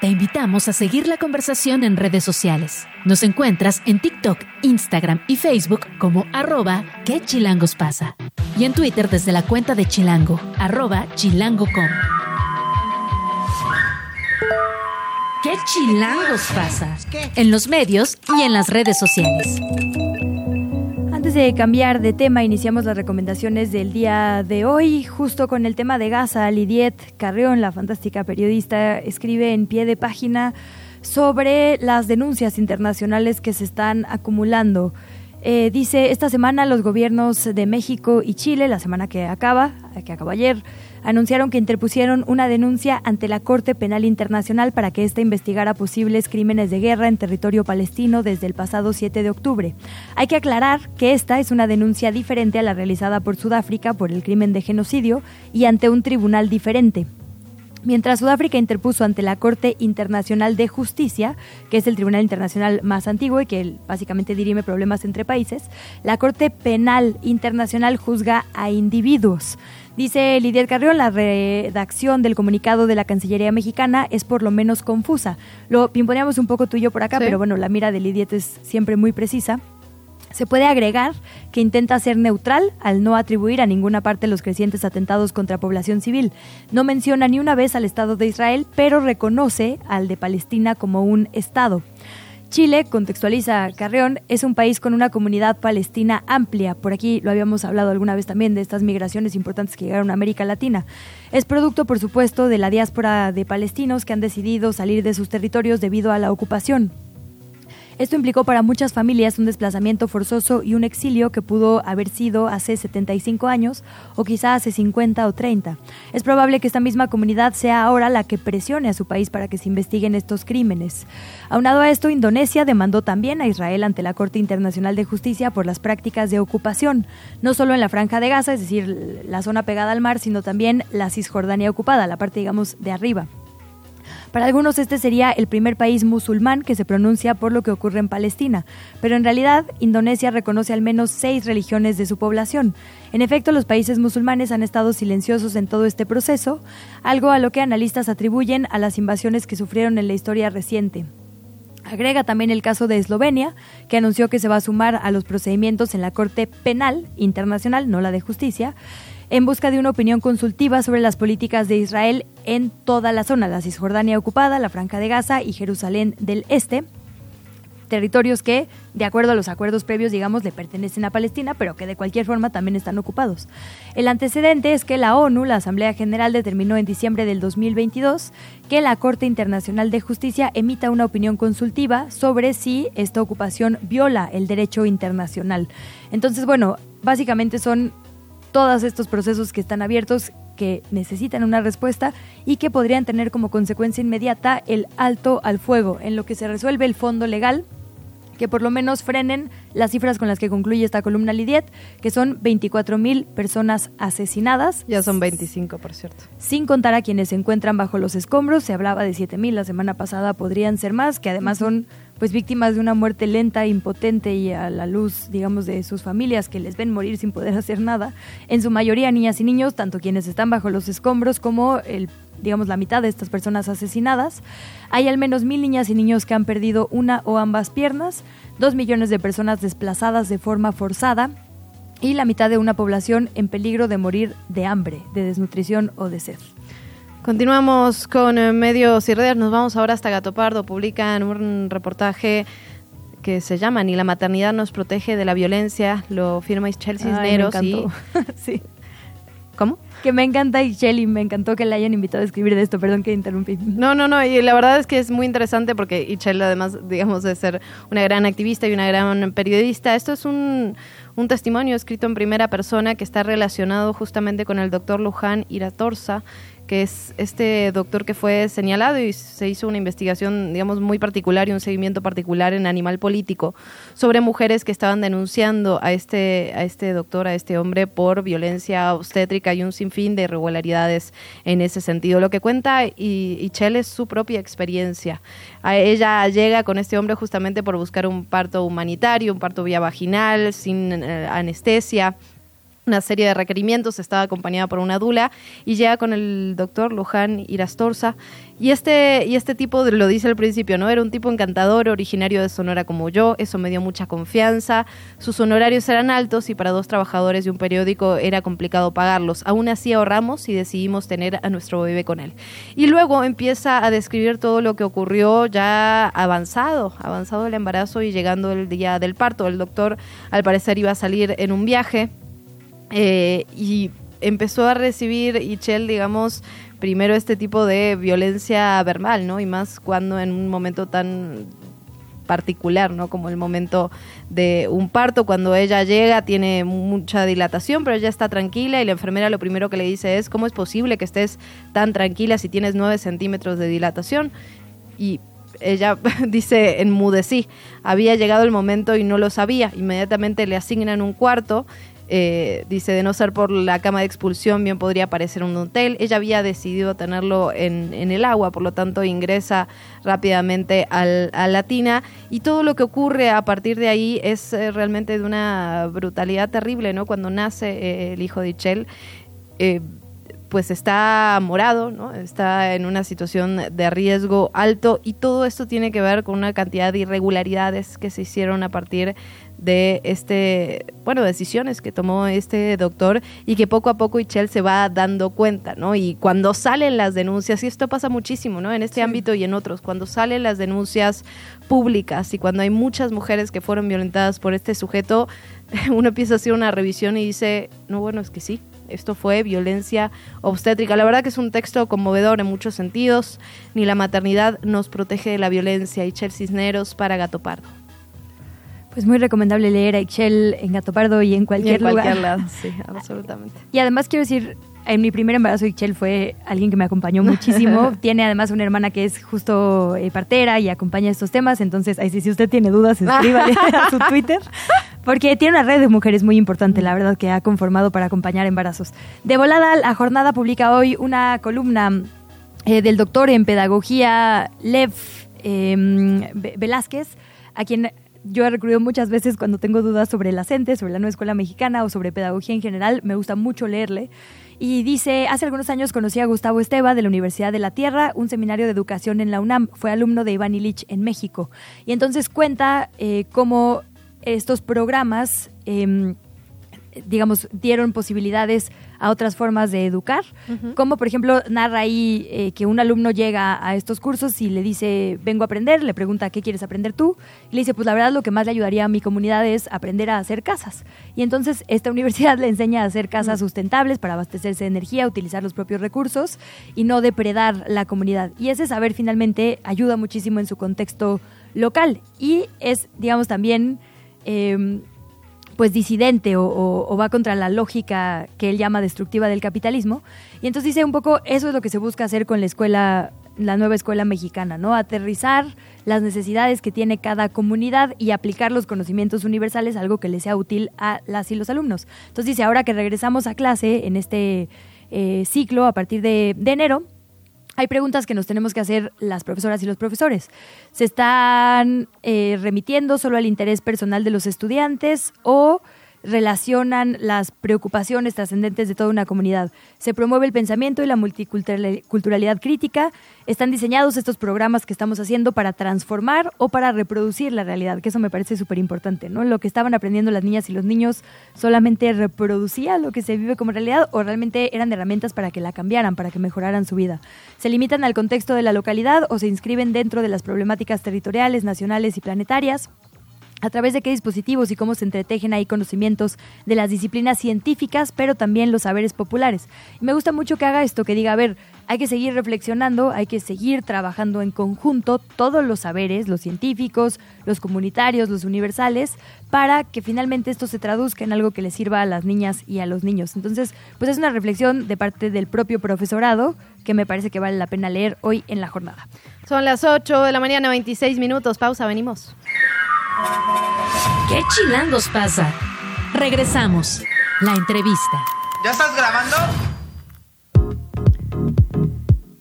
Te invitamos a seguir la conversación en redes sociales. Nos encuentras en TikTok, Instagram y Facebook como arroba que chilangos pasa. Y en Twitter desde la cuenta de Chilango, arroba chilango.com. ¿Qué chilangos pasa? En los medios y en las redes sociales. Antes de cambiar de tema, iniciamos las recomendaciones del día de hoy, justo con el tema de Gaza. Lidiet Carrión, la fantástica periodista, escribe en pie de página sobre las denuncias internacionales que se están acumulando. Eh, dice, esta semana los gobiernos de México y Chile, la semana que acaba, que acabó ayer, anunciaron que interpusieron una denuncia ante la Corte Penal Internacional para que ésta investigara posibles crímenes de guerra en territorio palestino desde el pasado 7 de octubre. Hay que aclarar que esta es una denuncia diferente a la realizada por Sudáfrica por el crimen de genocidio y ante un tribunal diferente. Mientras Sudáfrica interpuso ante la Corte Internacional de Justicia, que es el tribunal internacional más antiguo y que básicamente dirime problemas entre países, la Corte Penal Internacional juzga a individuos. Dice Lidia Carrión, la redacción del comunicado de la Cancillería mexicana es por lo menos confusa. Lo pimponeamos un poco tú y yo por acá, pero bueno, la mira de Lidia es siempre muy precisa. Se puede agregar que intenta ser neutral al no atribuir a ninguna parte los crecientes atentados contra población civil. No menciona ni una vez al Estado de Israel, pero reconoce al de Palestina como un Estado. Chile, contextualiza Carreón, es un país con una comunidad palestina amplia. Por aquí lo habíamos hablado alguna vez también de estas migraciones importantes que llegaron a América Latina. Es producto, por supuesto, de la diáspora de palestinos que han decidido salir de sus territorios debido a la ocupación. Esto implicó para muchas familias un desplazamiento forzoso y un exilio que pudo haber sido hace 75 años o quizá hace 50 o 30. Es probable que esta misma comunidad sea ahora la que presione a su país para que se investiguen estos crímenes. Aunado a esto, Indonesia demandó también a Israel ante la Corte Internacional de Justicia por las prácticas de ocupación, no solo en la franja de Gaza, es decir, la zona pegada al mar, sino también la Cisjordania ocupada, la parte, digamos, de arriba. Para algunos este sería el primer país musulmán que se pronuncia por lo que ocurre en Palestina, pero en realidad Indonesia reconoce al menos seis religiones de su población. En efecto, los países musulmanes han estado silenciosos en todo este proceso, algo a lo que analistas atribuyen a las invasiones que sufrieron en la historia reciente. Agrega también el caso de Eslovenia, que anunció que se va a sumar a los procedimientos en la Corte Penal Internacional, no la de Justicia, en busca de una opinión consultiva sobre las políticas de Israel en toda la zona, la Cisjordania ocupada, la Franja de Gaza y Jerusalén del Este, territorios que, de acuerdo a los acuerdos previos, digamos, le pertenecen a Palestina, pero que de cualquier forma también están ocupados. El antecedente es que la ONU, la Asamblea General, determinó en diciembre del 2022 que la Corte Internacional de Justicia emita una opinión consultiva sobre si esta ocupación viola el derecho internacional. Entonces, bueno, básicamente son todos estos procesos que están abiertos, que necesitan una respuesta y que podrían tener como consecuencia inmediata el alto al fuego, en lo que se resuelve el fondo legal que por lo menos frenen las cifras con las que concluye esta columna Lidiet, que son 24 mil personas asesinadas. Ya son 25, por cierto. Sin contar a quienes se encuentran bajo los escombros, se hablaba de 7 mil la semana pasada, podrían ser más, que además son pues víctimas de una muerte lenta, impotente y a la luz, digamos, de sus familias que les ven morir sin poder hacer nada. En su mayoría niñas y niños, tanto quienes están bajo los escombros como el digamos la mitad de estas personas asesinadas. Hay al menos mil niñas y niños que han perdido una o ambas piernas, dos millones de personas desplazadas de forma forzada, y la mitad de una población en peligro de morir de hambre, de desnutrición o de sed. Continuamos con eh, medios y redes. Nos vamos ahora hasta Gato Pardo. Publican un reportaje que se llama Ni la maternidad nos protege de la violencia. Lo firma Chelsea Cisneros. y... <laughs> sí. ¿Cómo? Que me encanta y Shelly, me encantó que la hayan invitado a escribir de esto, perdón que interrumpí. No, no, no, y la verdad es que es muy interesante porque Ichel además, digamos, de ser una gran activista y una gran periodista, esto es un, un testimonio escrito en primera persona que está relacionado justamente con el doctor Luján Iratorza, que es este doctor que fue señalado y se hizo una investigación, digamos, muy particular y un seguimiento particular en Animal Político sobre mujeres que estaban denunciando a este, a este doctor, a este hombre, por violencia obstétrica y un sinfín de irregularidades en ese sentido. Lo que cuenta Ichel es su propia experiencia. Ella llega con este hombre justamente por buscar un parto humanitario, un parto vía vaginal, sin eh, anestesia una serie de requerimientos, estaba acompañada por una dula y llega con el doctor Luján Irastorza. Y este, y este tipo, lo dice al principio, ¿no? Era un tipo encantador, originario de Sonora como yo, eso me dio mucha confianza. Sus honorarios eran altos y para dos trabajadores de un periódico era complicado pagarlos. Aún así ahorramos y decidimos tener a nuestro bebé con él. Y luego empieza a describir todo lo que ocurrió ya avanzado, avanzado el embarazo y llegando el día del parto. El doctor al parecer iba a salir en un viaje eh, y empezó a recibir Ichel, digamos, primero este tipo de violencia verbal, ¿no? Y más cuando en un momento tan particular, ¿no? Como el momento de un parto, cuando ella llega, tiene mucha dilatación, pero ella está tranquila y la enfermera lo primero que le dice es, ¿cómo es posible que estés tan tranquila si tienes 9 centímetros de dilatación? Y ella <laughs> dice, enmudecí, había llegado el momento y no lo sabía, inmediatamente le asignan un cuarto eh, dice, de no ser por la cama de expulsión, bien podría aparecer un hotel. Ella había decidido tenerlo en, el agua, por lo tanto ingresa rápidamente al, a Latina y todo lo que ocurre a partir de ahí es eh, realmente de una brutalidad terrible, ¿no? Cuando nace eh, el hijo de Ichel, pues está morado, ¿no? Está en una situación de riesgo alto y todo esto tiene que ver con una cantidad de irregularidades que se hicieron a partir de este, bueno, decisiones que tomó este doctor y que poco a poco Ichel se va dando cuenta, ¿no? Y cuando salen las denuncias, y esto pasa muchísimo, ¿no? En este ámbito y en otros, cuando salen las denuncias públicas y cuando hay muchas mujeres que fueron violentadas por este sujeto, <laughs> uno empieza a hacer una revisión y dice, no, bueno, es que sí, esto fue violencia obstétrica. La verdad que es un texto conmovedor en muchos sentidos. Ni la maternidad nos protege de la violencia. Ichel Cisneros para Gato Pardo. Es muy recomendable leer a Ixchel en Gato Pardo y en cualquier, y en cualquier lado. Sí, <laughs> absolutamente. Y además quiero decir, en mi primer embarazo Ixchel fue alguien que me acompañó <laughs> muchísimo. tiene además una hermana que es justo eh, partera y acompaña estos temas. Entonces, ahí sí, si usted tiene dudas, escríbale <laughs> a su Twitter. Porque tiene una red de mujeres muy importante, la verdad, que ha conformado para acompañar embarazos. De volada, la jornada publica hoy una columna eh, del doctor en pedagogía Lev em, Velázquez, a quien yo he recurrido muchas veces cuando tengo dudas sobre la CENTE, sobre la nueva escuela mexicana o sobre pedagogía en general. Me gusta mucho leerle. Y dice, hace algunos años conocí a Gustavo Esteba de la Universidad de la Tierra, un seminario de educación en la UNAM. Fue alumno de Iván Illich en México. Y entonces cuenta eh, cómo estos programas, em, digamos, dieron posibilidades a otras formas de educar. Como por ejemplo narra ahí eh, que un alumno llega a estos cursos y le dice, vengo a aprender, le pregunta, ¿qué quieres aprender tú? Y le dice, pues la verdad lo que más le ayudaría a mi comunidad es aprender a hacer casas. Y entonces <laughs> esta universidad le enseña a hacer casas sustentables para abastecerse de energía, utilizar los propios recursos y no depredar la comunidad. Y ese saber finalmente ayuda muchísimo en su contexto local y es, digamos, también... Em, pues disidente o, va contra la lógica que él llama destructiva del capitalismo. Y entonces dice un poco, eso es lo que se busca hacer con la escuela, la nueva escuela mexicana, ¿no? Aterrizar las necesidades que tiene cada comunidad y aplicar los conocimientos universales, algo que le sea útil a las y los alumnos. Entonces dice, ahora que regresamos a clase en este eh, ciclo a partir de enero, hay preguntas que nos tenemos que hacer las profesoras y los profesores. ¿Se están eh, remitiendo solo al interés personal de los estudiantes o relacionan las preocupaciones trascendentes de toda una comunidad. Se promueve el pensamiento y la multiculturalidad crítica. Están diseñados estos programas que estamos haciendo para transformar o para reproducir la realidad, que eso me parece súper importante, ¿no? Lo que estaban aprendiendo las niñas y los niños solamente reproducía lo que se vive como realidad o realmente eran herramientas para que la cambiaran, para que mejoraran su vida. Se limitan al contexto de la localidad o se inscriben dentro de las problemáticas territoriales, nacionales y planetarias a través de qué dispositivos y cómo se entretejen ahí conocimientos de las disciplinas científicas, pero también los saberes populares. Me gusta mucho que haga esto, que diga, a ver, hay que seguir reflexionando, hay que seguir trabajando en conjunto todos los saberes, los científicos, los comunitarios, los universales, para que finalmente esto se traduzca en algo que le sirva a las niñas y a los niños. Entonces, pues es una reflexión de parte del propio profesorado que me parece que vale la pena leer hoy en la jornada. Son las 8 de la mañana, 26 minutos. Pausa, venimos. ¿Qué chilangos pasa? Regresamos. La entrevista. ¿Ya estás grabando?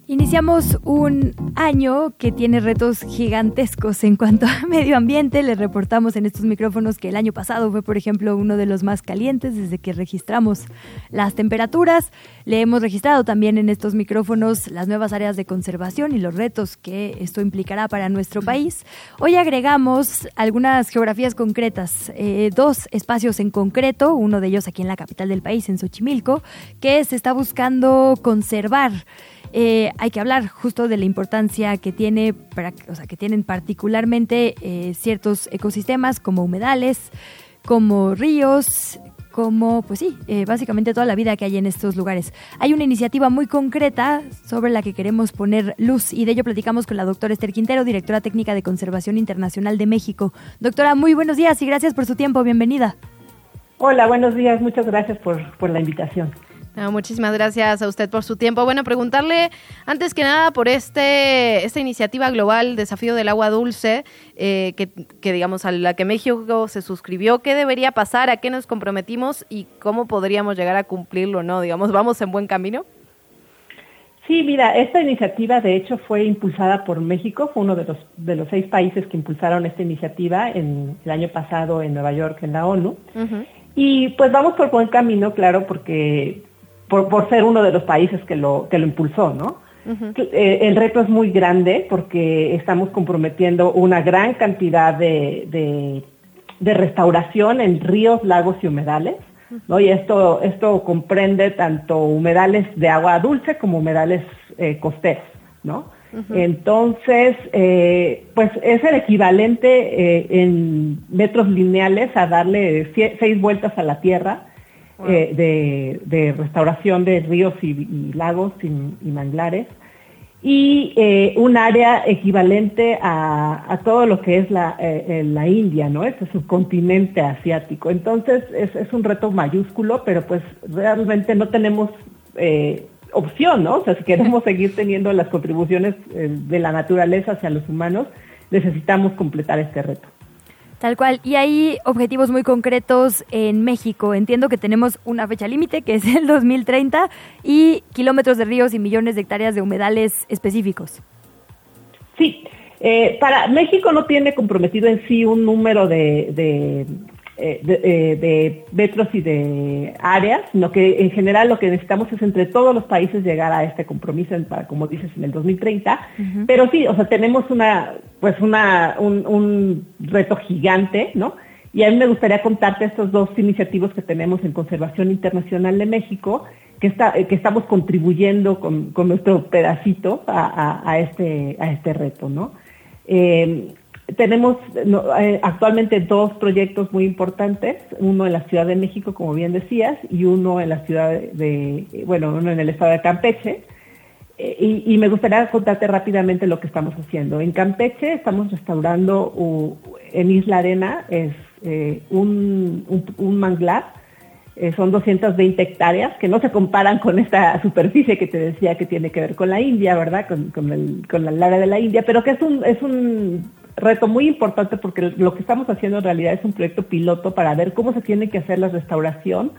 Iniciamos un año que tiene retos gigantescos en cuanto a <laughs> medio ambiente. Les reportamos en estos micrófonos que el año pasado fue, por ejemplo, uno de los más calientes desde que registramos las temperaturas. Le hemos registrado también en estos micrófonos las nuevas áreas de conservación y los retos que esto implicará para nuestro país. Hoy agregamos algunas geografías concretas, eh, dos espacios en concreto, uno de ellos aquí en la capital del país, en Xochimilco, que se está buscando conservar. Eh, hay que hablar justo de la importancia que tiene, o sea, que tienen particularmente eh, ciertos ecosistemas como humedales, como ríos, como, pues sí, eh, básicamente toda la vida que hay en estos lugares. Hay una iniciativa muy concreta sobre la que queremos poner luz y de ello platicamos con la doctora Esther Quintero, directora técnica de Conservación Internacional de México. Doctora, muy buenos días y gracias por su tiempo. Bienvenida. Hola, buenos días. Muchas gracias por, por la invitación muchísimas gracias a usted por su tiempo. Bueno, preguntarle antes que nada por este esta iniciativa global Desafío del Agua Dulce, eh, que, digamos a la que México se suscribió. ¿Qué debería pasar? ¿A qué nos comprometimos? ¿Y cómo podríamos llegar a cumplirlo? ¿No? Digamos, ¿vamos en buen camino? Sí, mira, esta iniciativa de hecho fue impulsada por México, fue uno de los, de los seis países que impulsaron esta iniciativa en, el año pasado en Nueva York, en la ONU. Y pues vamos por buen camino, claro, porque por, por ser uno de los países que lo, que lo impulsó, ¿no? Eh, el reto es muy grande porque estamos comprometiendo una gran cantidad de, de, restauración en ríos, lagos y humedales. ¿no? Y esto, esto comprende tanto humedales de agua dulce como humedales eh, costeros. ¿no? Entonces, eh, pues es el equivalente eh, en metros lineales a darle seis vueltas a la Tierra eh, de, restauración de ríos y, lagos y, manglares, y eh, un área equivalente a, todo lo que es la, eh, la India, ¿no? Ese subcontinente asiático. Entonces es, es, un reto mayúsculo, pero pues realmente no tenemos opción, ¿no? O sea, si queremos <laughs> seguir teniendo las contribuciones de la naturaleza hacia los humanos, necesitamos completar este reto. Tal cual. Y hay objetivos muy concretos en México. Entiendo que tenemos una fecha límite, que es el 2030, y kilómetros de ríos y millones de hectáreas de humedales específicos. Sí. Eh, para México no tiene comprometido en sí un número de eh, eh, de, metros y de áreas, sino que en general lo que necesitamos es entre todos los países llegar a este compromiso, para, como dices, en el 2030. Pero sí, o sea, tenemos una, pues una, un, reto gigante, ¿no? Y a mí me gustaría contarte estos dos iniciativas que tenemos en Conservación Internacional de México, que, está, que estamos contribuyendo con, nuestro pedacito a, este, a este reto, ¿no? Eh, tenemos eh, actualmente dos proyectos muy importantes, uno en la Ciudad de México, como bien decías, y uno en la ciudad de, bueno, uno en el estado de Campeche. Eh, y, me gustaría contarte rápidamente lo que estamos haciendo. En Campeche estamos restaurando en Isla Arena es eh, un, manglar, son 220 hectáreas, que no se comparan con esta superficie que te decía que tiene que ver con la India, ¿verdad? Con, con, el, con área de la India, pero que es un, es un reto muy importante porque lo que estamos haciendo en realidad es un proyecto piloto para ver cómo se tiene que hacer la restauración,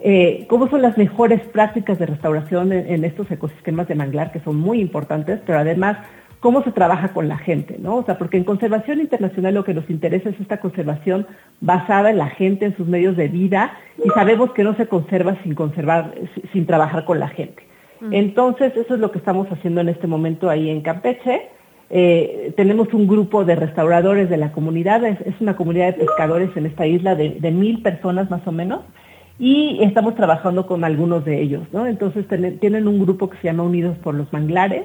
eh, cómo son las mejores prácticas de restauración en, estos ecosistemas de manglar que son muy importantes, pero además cómo se trabaja con la gente, ¿no? O sea, porque en conservación internacional lo que nos interesa es esta conservación basada en la gente, en sus medios de vida, y sabemos que no se conserva sin conservar, sin trabajar con la gente. Mm. Entonces, eso es lo que estamos haciendo en este momento ahí en Campeche. Eh, tenemos un grupo de restauradores de la comunidad, es, una comunidad de pescadores en esta isla de, mil personas más o menos, y estamos trabajando con algunos de ellos, ¿no? Entonces tienen un grupo que se llama Unidos por los Manglares,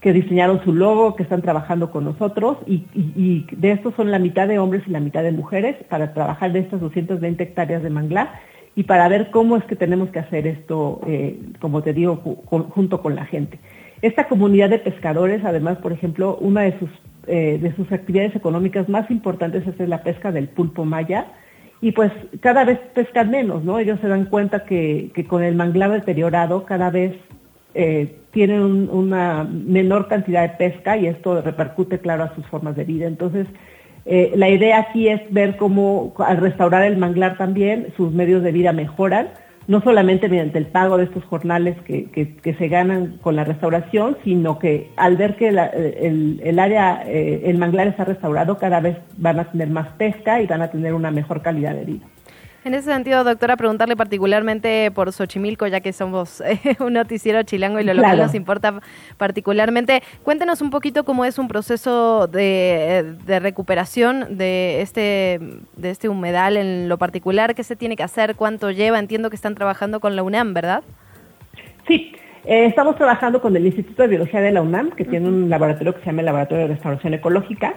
que diseñaron su logo, que están trabajando con nosotros, y, de estos son la mitad de hombres y la mitad de mujeres para trabajar de estas 220 hectáreas de manglar y para ver cómo es que tenemos que hacer esto, eh, como te digo, junto con la gente. Esta comunidad de pescadores, además, por ejemplo, una de sus, eh, de sus actividades económicas más importantes es la pesca del pulpo maya, y pues cada vez pescan menos, ¿no? Ellos se dan cuenta que, que con el manglar deteriorado cada vez eh, tienen una menor cantidad de pesca y esto repercute, claro, a sus formas de vida. Entonces, eh, la idea aquí es ver cómo al restaurar el manglar también sus medios de vida mejoran, no solamente mediante el pago de estos jornales que, se ganan con la restauración, sino que al ver que el, el, área, eh, el manglar está restaurado, cada vez van a tener más pesca y van a tener una mejor calidad de vida. En ese sentido, doctora, preguntarle particularmente por Xochimilco, ya que somos eh, un noticiero chilango y lo local nos importa particularmente. Cuéntenos un poquito cómo es un proceso de, recuperación de este, de este humedal en lo particular, qué se tiene que hacer, cuánto lleva. Entiendo que están trabajando con la UNAM, ¿verdad? Sí, eh, estamos trabajando con el Instituto de Biología de la UNAM, que tiene un laboratorio que se llama el Laboratorio de Restauración Ecológica.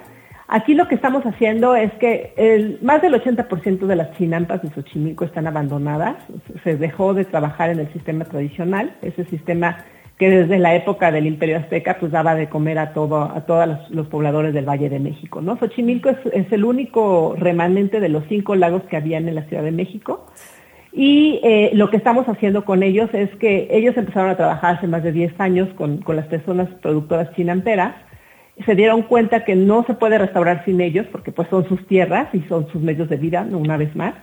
Aquí lo que estamos haciendo es que más del 80% de las chinampas de Xochimilco están abandonadas. Se dejó de trabajar en el sistema tradicional, ese sistema que desde la época del Imperio Azteca pues daba de comer a todo a todos los, pobladores del Valle de México, ¿no? Xochimilco es, el único remanente de los cinco lagos que habían en la Ciudad de México. Y eh, lo que estamos haciendo con ellos es que ellos empezaron a trabajar hace más de 10 años con, con las personas productoras chinamperas se dieron cuenta que no se puede restaurar sin ellos, porque pues son sus tierras y son sus medios de vida, una vez más.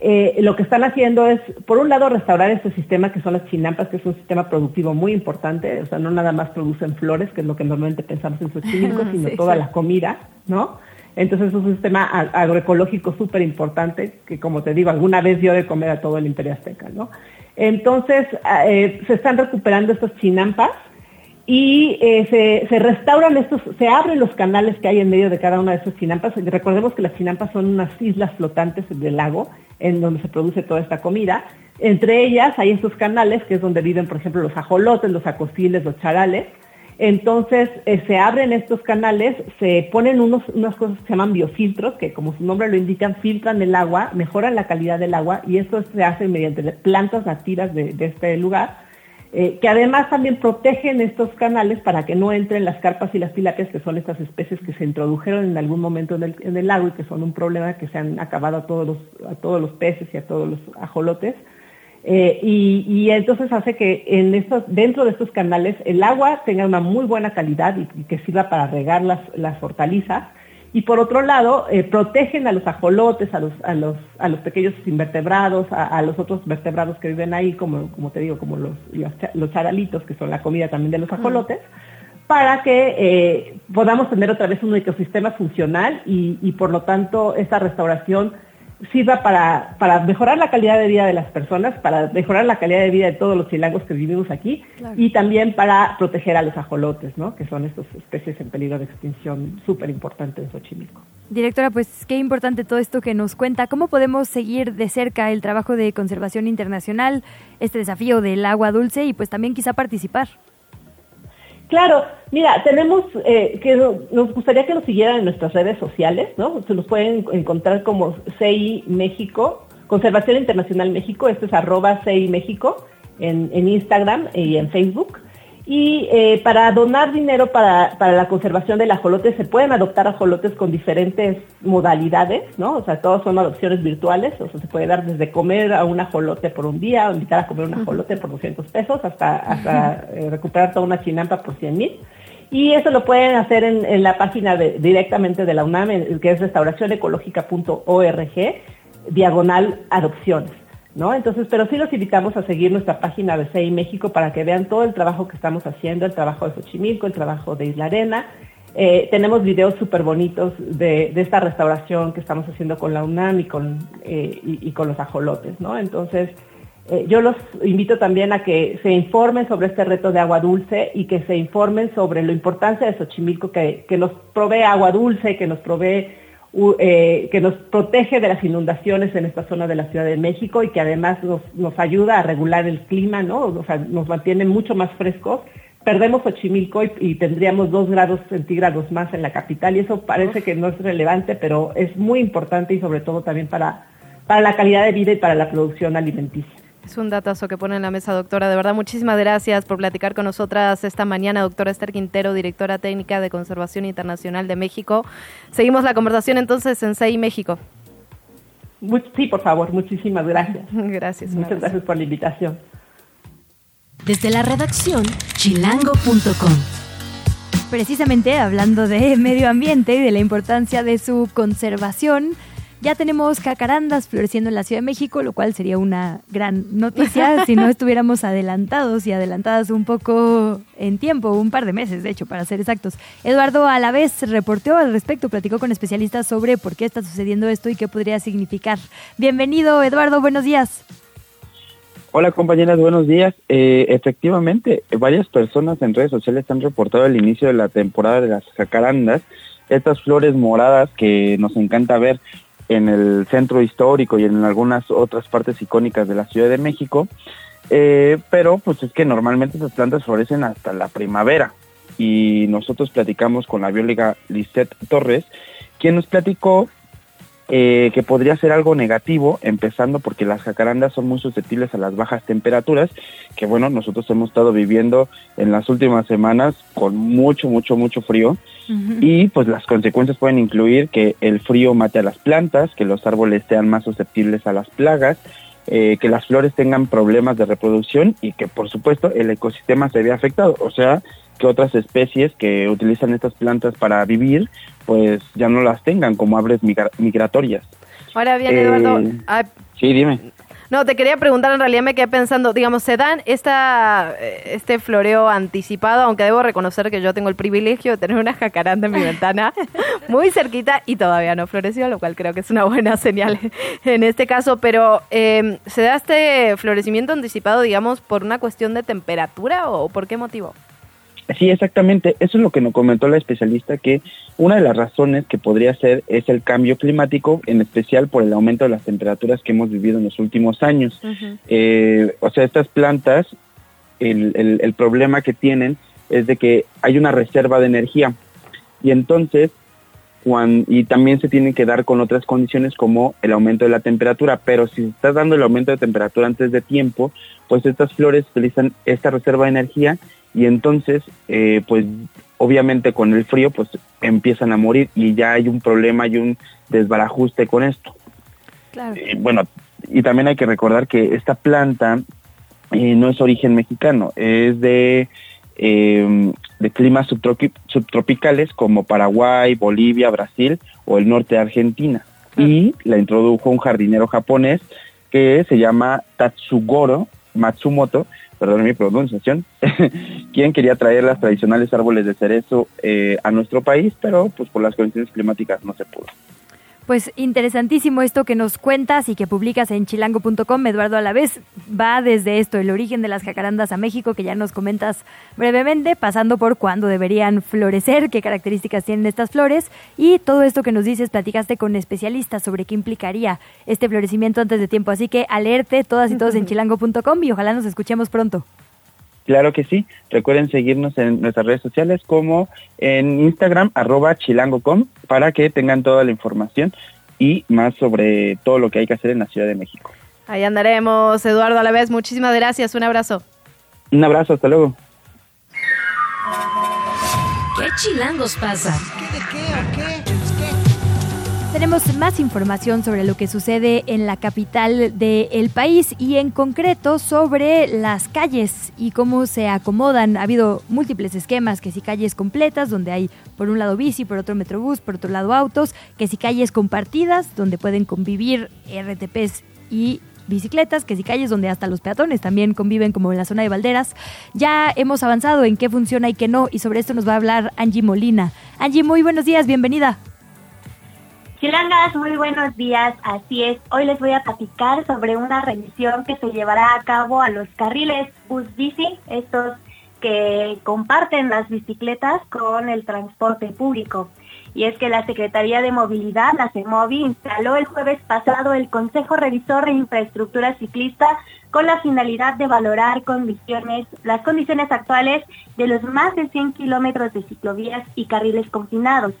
Eh, lo que están haciendo es, por un lado, restaurar este sistema que son las chinampas, que es un sistema productivo muy importante, o sea, no nada más producen flores, que es lo que normalmente pensamos en Xochimilco, <laughs> sino toda la comida, ¿no? Entonces es un sistema agroecológico súper importante, que como te digo, alguna vez dio de comer a todo el imperio azteca, ¿no? Entonces, eh, se están recuperando estos chinampas, y eh, se, restauran estos, se abren los canales que hay en medio de cada una de esas chinampas. Recordemos que las chinampas son unas islas flotantes del lago en donde se produce toda esta comida. Entre ellas hay estos canales que es donde viven, por ejemplo, los ajolotes, los acosiles, los charales. Entonces eh, se abren estos canales, se ponen unos, unas cosas que se llaman biofiltros, que como su nombre lo indica, filtran el agua, mejoran la calidad del agua y esto se hace mediante plantas nativas de este lugar eh, que además también protegen estos canales para que no entren las carpas y las tilapias, que son estas especies que se introdujeron en algún momento en el, lago y que son un problema que se han acabado a todos los, todos los peces y a todos los ajolotes. Eh, y, entonces hace que en estos, dentro de estos canales el agua tenga una muy buena calidad y, que sirva para regar las, las hortalizas y por otro lado eh, protegen a los ajolotes, a los, a los, a los pequeños invertebrados, a, los otros vertebrados que viven ahí, como, como te digo, como los, los, charalitos, que son la comida también de los ajolotes, para que eh, podamos tener otra vez un ecosistema funcional y, y por lo tanto esta restauración sirva para, para mejorar la calidad de vida de las personas, para mejorar la calidad de vida de todos los chilangos que vivimos aquí y también para proteger a los ajolotes, ¿no? que son estas especies en peligro de extinción súper importantes en Xochimilco. Directora, pues qué importante todo esto que nos cuenta. ¿Cómo podemos seguir de cerca el trabajo de conservación internacional, este desafío del agua dulce y pues también quizá participar? Claro, mira, tenemos eh, que nos gustaría que nos siguieran en nuestras redes sociales, ¿no? Se nos pueden encontrar como CI México, Conservación Internacional México, esto es arroba CI México en, en Instagram y en Facebook. Y eh, para donar dinero para, la conservación del ajolote se pueden adoptar ajolotes con diferentes modalidades, ¿no? O sea, todos son adopciones virtuales, o sea, se puede dar desde comer a un ajolote por un día, o invitar a comer un ajolote por 200 pesos, hasta, hasta eh, recuperar toda una chinampa por 100 mil. Y eso lo pueden hacer en, la página directamente de la UNAM, que es restauracionecológica.org, diagonal adopciones. ¿No? Entonces, pero sí los invitamos a seguir nuestra página de CEI México para que vean todo el trabajo que estamos haciendo, el trabajo de Xochimilco, el trabajo de Isla Arena. Eh, tenemos videos súper bonitos de, esta restauración que estamos haciendo con la UNAM y con, eh, y, con los ajolotes, ¿no? Entonces, eh, yo los invito también a que se informen sobre este reto de agua dulce y que se informen sobre la importancia de Xochimilco, que, que nos provee agua dulce, que nos provee eh, que nos protege de las inundaciones en esta zona de la Ciudad de México y que además nos, nos ayuda a regular el clima, ¿no? O sea, nos mantiene mucho más frescos. Perdemos Xochimilco y, tendríamos dos grados centígrados más en la capital y eso parece que no es relevante, pero es muy importante y sobre todo también para, para la calidad de vida y para la producción alimenticia. Es un datazo que pone en la mesa, doctora. De verdad, muchísimas gracias por platicar con nosotras esta mañana, doctora Esther Quintero, directora técnica de Conservación Internacional de México. Seguimos la conversación entonces en CEI México. Sí, por favor, muchísimas gracias. <laughs> Gracias. Muchas gracias por la invitación. Desde la redacción, chilango.com. Precisamente hablando de medio ambiente y de la importancia de su conservación, ya tenemos cacarandas floreciendo en la Ciudad de México, lo cual sería una gran noticia si no <laughs> estuviéramos adelantados y adelantadas un poco en tiempo, un par de meses, de hecho, para ser exactos. Eduardo a la vez reporteó al respecto, platicó con especialistas sobre por qué está sucediendo esto y qué podría significar. Bienvenido, Eduardo, buenos días. Hola compañeras, buenos días. Eh, efectivamente, varias personas en redes sociales han reportado el inicio de la temporada de las jacarandas, estas flores moradas que nos encanta ver en el centro histórico y en algunas otras partes icónicas de la Ciudad de México, eh, pero pues es que normalmente esas plantas florecen hasta la primavera. Y nosotros platicamos con la bióloga Lisette Torres, quien nos platicó eh, que podría ser algo negativo, empezando porque las jacarandas son muy susceptibles a las bajas temperaturas, que bueno, nosotros hemos estado viviendo en las últimas semanas con mucho, mucho, mucho frío, y pues las consecuencias pueden incluir que el frío mate a las plantas, que los árboles sean más susceptibles a las plagas, eh, que las flores tengan problemas de reproducción y que por supuesto el ecosistema se vea afectado, o sea, que otras especies que utilizan estas plantas para vivir, pues ya no las tengan como aves migratorias. Ahora bien, Eduardo. Eh, ah, sí, dime. No, te quería preguntar, en realidad me quedé pensando, digamos, se dan esta, eh, este floreo anticipado, aunque debo reconocer que yo tengo el privilegio de tener una jacaranda en mi ventana <laughs> muy cerquita y todavía no floreció, lo cual creo que es una buena <laughs> señal en este caso, pero eh, ¿se da este florecimiento anticipado, digamos, por una cuestión de temperatura o por qué motivo? Sí, exactamente. Eso es lo que nos comentó la especialista, que una de las razones que podría ser es el cambio climático, en especial por el aumento de las temperaturas que hemos vivido en los últimos años. Eh, o sea, estas plantas, el, el, problema que tienen es de que hay una reserva de energía y entonces y también se tienen que dar con otras condiciones como el aumento de la temperatura, pero si se está dando el aumento de temperatura antes de tiempo, pues estas flores utilizan esta reserva de energía y entonces, eh, pues obviamente con el frío, pues empiezan a morir y ya hay un problema y un desbarajuste con esto. Claro. Eh, bueno, y también hay que recordar que esta planta eh, no es origen mexicano, es de, de climas subtropicales como Paraguay, Bolivia, Brasil o el norte de Argentina. Y la introdujo un jardinero japonés que se llama Tatsugoro Matsumoto, perdón mi pronunciación, <laughs> quien quería traer las tradicionales árboles de cerezo eh, a nuestro país, pero pues por las condiciones climáticas no se pudo. Pues interesantísimo esto que nos cuentas y que publicas en chilango.com, Eduardo Alavés. Va desde esto, el origen de las jacarandas a México, que ya nos comentas brevemente, pasando por cuándo deberían florecer, qué características tienen estas flores y todo esto que nos dices, platicaste con especialistas sobre qué implicaría este florecimiento antes de tiempo. Así que alerte todas y todos en chilango.com y ojalá nos escuchemos pronto. Claro que sí. Recuerden seguirnos en nuestras redes sociales como en Instagram, arroba chilango.com, para que tengan toda la información y más sobre todo lo que hay que hacer en la Ciudad de México. Ahí andaremos, Eduardo, a la vez. Muchísimas gracias. Un abrazo. Un abrazo, hasta luego. ¿Qué chilangos pasa? ¿Qué, de qué o qué? Tenemos más información sobre lo que sucede en la capital del país y en concreto sobre las calles y cómo se acomodan. Ha habido múltiples esquemas, que si calles completas, donde hay por un lado bici, por otro metrobús, por otro lado autos, que si calles compartidas, donde pueden convivir RTPs y bicicletas, que si calles donde hasta los peatones también conviven como en la zona de Valderas. Ya hemos avanzado en qué funciona y qué no y sobre esto nos va a hablar Angie Molina. Angie, muy buenos días, bienvenida. Chilangas, muy buenos días. Así es, hoy les voy a platicar sobre una revisión que se llevará a cabo a los carriles bus bici, estos que comparten las bicicletas con el transporte público. Y es que la Secretaría de Movilidad, la CEMOVI, instaló el jueves pasado el Consejo Revisor de Infraestructura Ciclista con la finalidad de valorar condiciones, las condiciones actuales de los más de 100 kilómetros de ciclovías y carriles confinados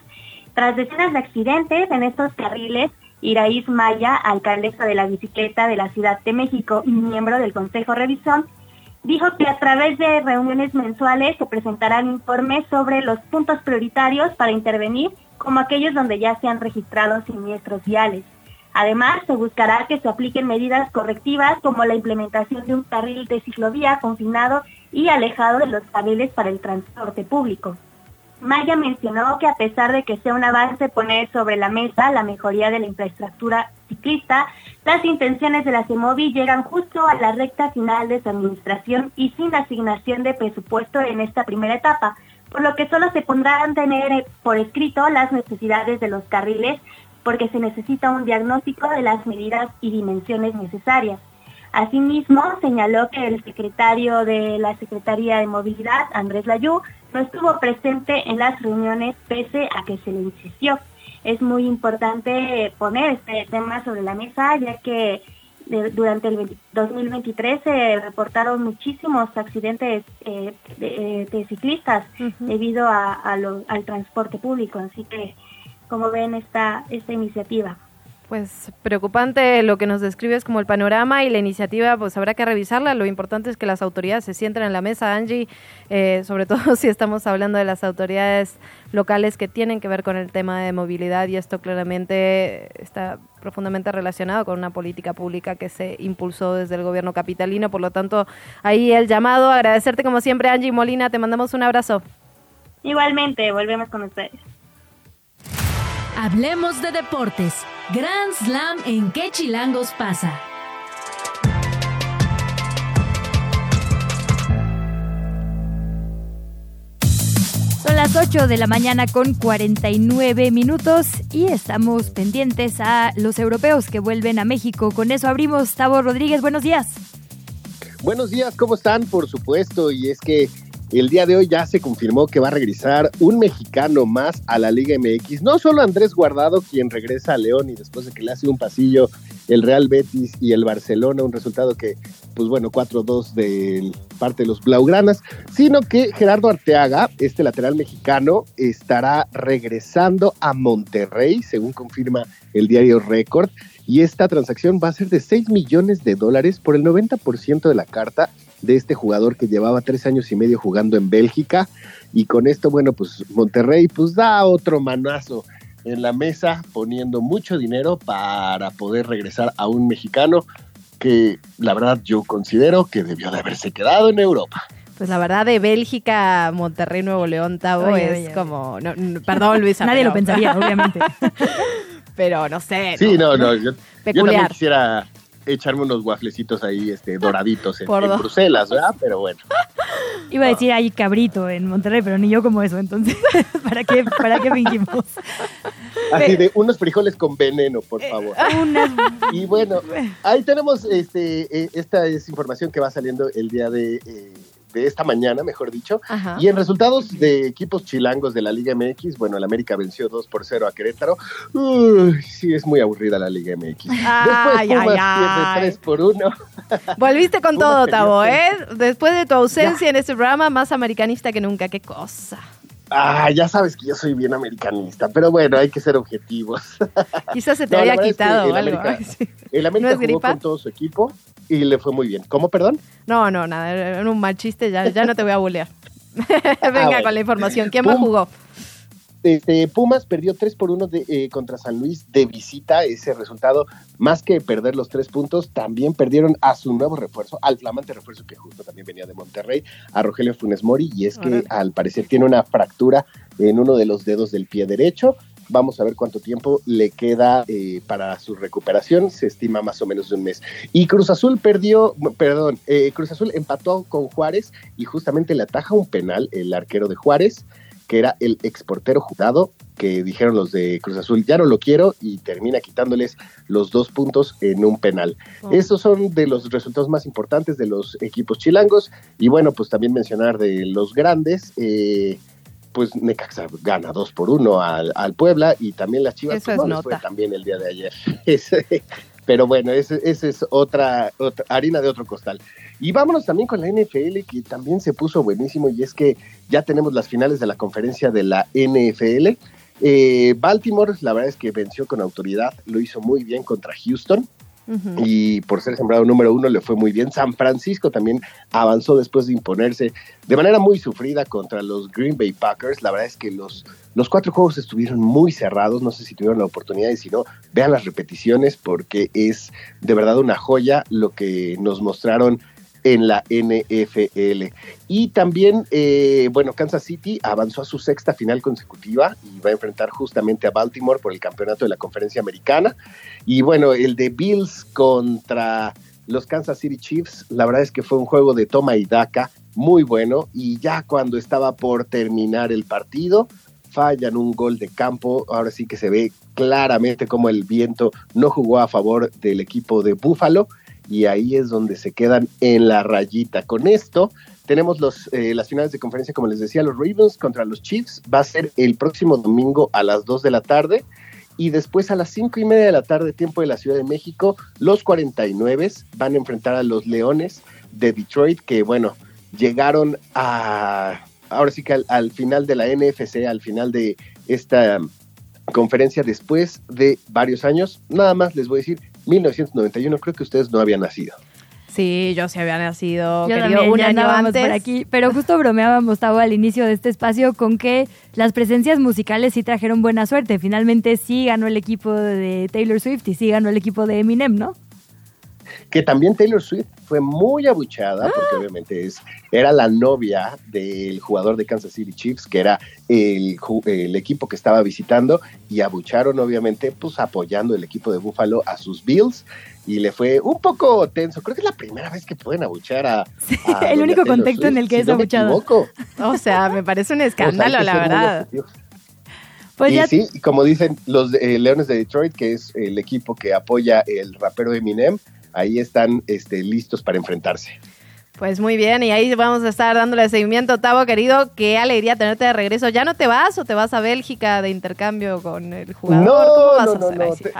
tras decenas de accidentes en estos carriles, Iraíz Maya, alcaldesa de la bicicleta de la Ciudad de México y miembro del Consejo Revisión, dijo que a través de reuniones mensuales se presentarán informes sobre los puntos prioritarios para intervenir, como aquellos donde ya se han registrado siniestros viales. Además, se buscará que se apliquen medidas correctivas como la implementación de un carril de ciclovía confinado y alejado de los carriles para el transporte público. Maya mencionó que a pesar de que sea un avance poner sobre la mesa la mejoría de la infraestructura ciclista, las intenciones de la CEMOVI llegan justo a la recta final de su administración y sin asignación de presupuesto en esta primera etapa, por lo que solo se pondrán tener por escrito las necesidades de los carriles porque se necesita un diagnóstico de las medidas y dimensiones necesarias. Asimismo, señaló que el secretario de la Secretaría de Movilidad, Andrés Layú, no estuvo presente en las reuniones pese a que se le insistió. Es muy importante poner este tema sobre la mesa ya que durante el 2023 se reportaron muchísimos accidentes eh, de, ciclistas debido al transporte público. Así que, como ven, esta, esta iniciativa. Pues preocupante lo que nos describes como el panorama y la iniciativa, pues habrá que revisarla. Lo importante es que las autoridades se sienten en la mesa, Angie, eh, sobre <laughs> todo si estamos hablando de las autoridades locales que tienen que ver con el tema de movilidad y esto claramente está profundamente relacionado con una política pública que se impulsó desde el gobierno capitalino. Por lo tanto, ahí el llamado, agradecerte como siempre, Angie Molina, te mandamos un abrazo. Igualmente, volvemos con ustedes. Hablemos de deportes. Grand Slam en qué chilangos pasa. Son las 8 de la mañana con 49 minutos y estamos pendientes a los europeos que vuelven a México. Con eso abrimos. Tavo Rodríguez, buenos días. Buenos días, ¿cómo están? Por supuesto, y es que el día de hoy ya se confirmó que va a regresar un mexicano más a la Liga MX. No solo Andrés Guardado, quien regresa a León y después de que le hace un pasillo el Real Betis y el Barcelona, un resultado que, pues bueno, 4-2 de parte de los Blaugranas, sino que Gerardo Arteaga, este lateral mexicano, estará regresando a Monterrey, según confirma el diario Record. Y esta transacción va a ser de 6 millones de dólares por el 90% de la carta de este jugador que llevaba tres años y medio jugando en Bélgica. Y con esto, bueno, pues Monterrey pues da otro manazo en la mesa poniendo mucho dinero para poder regresar a un mexicano que la verdad yo considero que debió de haberse quedado en Europa. Pues la verdad de Bélgica, Monterrey, Nuevo León, Tavo es como, perdón Luisa. <laughs> Nadie lo pensaría, obviamente. <laughs> pero no sé. Sí, no, no, yo, yo también quisiera echarme unos guaflecitos ahí este, doraditos en, Bruselas, ¿verdad? Pero bueno. Iba a decir ahí cabrito en Monterrey, pero ni yo como eso, entonces, <laughs> ¿para qué, para qué fingimos? Así de unos frijoles con veneno, por eh, favor. Y bueno, ahí tenemos este, eh, esta es información que va saliendo el día de eh, de esta mañana, mejor dicho. Y en resultados de equipos chilangos de la Liga MX, bueno, el América venció 2 por 0 a Querétaro. Uy, sí, es muy aburrida la Liga MX. Después Pumas pierde 3 por 1. Volviste con <laughs> todo, Tavo, ¿eh? Después de tu ausencia en este programa, más americanista que nunca. Qué cosa. Ah, ya sabes que yo soy bien americanista, pero bueno, hay que ser objetivos. Quizás se <laughs> te había quitado el algo. América, <laughs> el América jugó con todo su equipo y le fue muy bien. ¿Cómo, perdón? No, no, nada, era un mal chiste, ya, ya no te voy a bulear. <laughs> Venga ah, con la información. ¿Quién más jugó? Este, Pumas perdió 3 por 1 de, eh, contra San Luis de visita. Ese resultado, más que perder los tres puntos, también perdieron a su nuevo refuerzo, al flamante refuerzo que justo también venía de Monterrey, a Rogelio Funes Mori. Y es que al parecer tiene una fractura en uno de los dedos del pie derecho. Vamos a ver cuánto tiempo le queda eh, para su recuperación. Se estima más o menos de un mes. Y Cruz Azul perdió, perdón, eh, Cruz Azul empató con Juárez y justamente le ataja un penal el arquero de Juárez que era el exportero jurado, que dijeron los de Cruz Azul, ya no lo quiero, y termina quitándoles los dos puntos en un penal. Oh. Esos son de los resultados más importantes de los equipos chilangos, y bueno, pues también mencionar de los grandes, eh, pues Necaxa gana dos por uno al, al Puebla, y también las Chivas pues, es no les fue también el día de ayer. <laughs> Pero bueno, esa ese es otra, otra harina de otro costal. Y vámonos también con la NFL, que también se puso buenísimo, y es que ya tenemos las finales de la conferencia de la NFL. Eh, Baltimore, la verdad es que venció con autoridad, lo hizo muy bien contra Houston. Y por ser sembrado número uno le fue muy bien. San Francisco también avanzó después de imponerse de manera muy sufrida contra los Green Bay Packers. La verdad es que los, los cuatro juegos estuvieron muy cerrados. No sé si tuvieron la oportunidad y si no, vean las repeticiones porque es de verdad una joya lo que nos mostraron en la NFL. Y también, eh, bueno, Kansas City avanzó a su sexta final consecutiva y va a enfrentar justamente a Baltimore por el campeonato de la conferencia americana. Y bueno, el de Bills contra los Kansas City Chiefs, la verdad es que fue un juego de toma y daca muy bueno. Y ya cuando estaba por terminar el partido, fallan un gol de campo. Ahora sí que se ve claramente como el viento no jugó a favor del equipo de Buffalo y ahí es donde se quedan en la rayita. Con esto tenemos los, eh, las finales de conferencia, como les decía, los Ravens contra los Chiefs. Va a ser el próximo domingo a las 2 de la tarde. Y después a las 5 y media de la tarde, tiempo de la Ciudad de México, los 49 van a enfrentar a los Leones de Detroit, que bueno, llegaron a, ahora sí que al, al final de la NFC, al final de esta conferencia después de varios años. Nada más les voy a decir, 1991, creo que ustedes no habían nacido. Sí, yo sí había nacido, Yo querido, también, un año andábamos antes. por aquí, pero justo bromeábamos, Tavo, al inicio de este espacio con que las presencias musicales sí trajeron buena suerte. Finalmente sí ganó el equipo de Taylor Swift y sí ganó el equipo de Eminem, ¿no? Que también Taylor Swift fue muy abuchada, porque obviamente es, era la novia del jugador de Kansas City Chiefs, que era el, el equipo que estaba visitando, y abucharon obviamente, pues apoyando el equipo de Buffalo a sus Bills, y le fue un poco tenso. Creo que es la primera vez que pueden abuchar a... a <laughs> el único Taylor contexto en el que si es no equivoco. O sea, me parece un <laughs> O sea, escándalo, la verdad. Pues y ya- sí, como dicen los eh, Leones de Detroit, que es el equipo que apoya el rapero Eminem, ahí están este, listos para enfrentarse. Pues muy bien, y ahí vamos a estar dándole seguimiento, Tavo, querido. Qué alegría tenerte de regreso. ¿Ya no te vas o te vas a Bélgica de intercambio con el jugador? ¿Cómo vas no, a no, hacer? no, Ay, sí. te-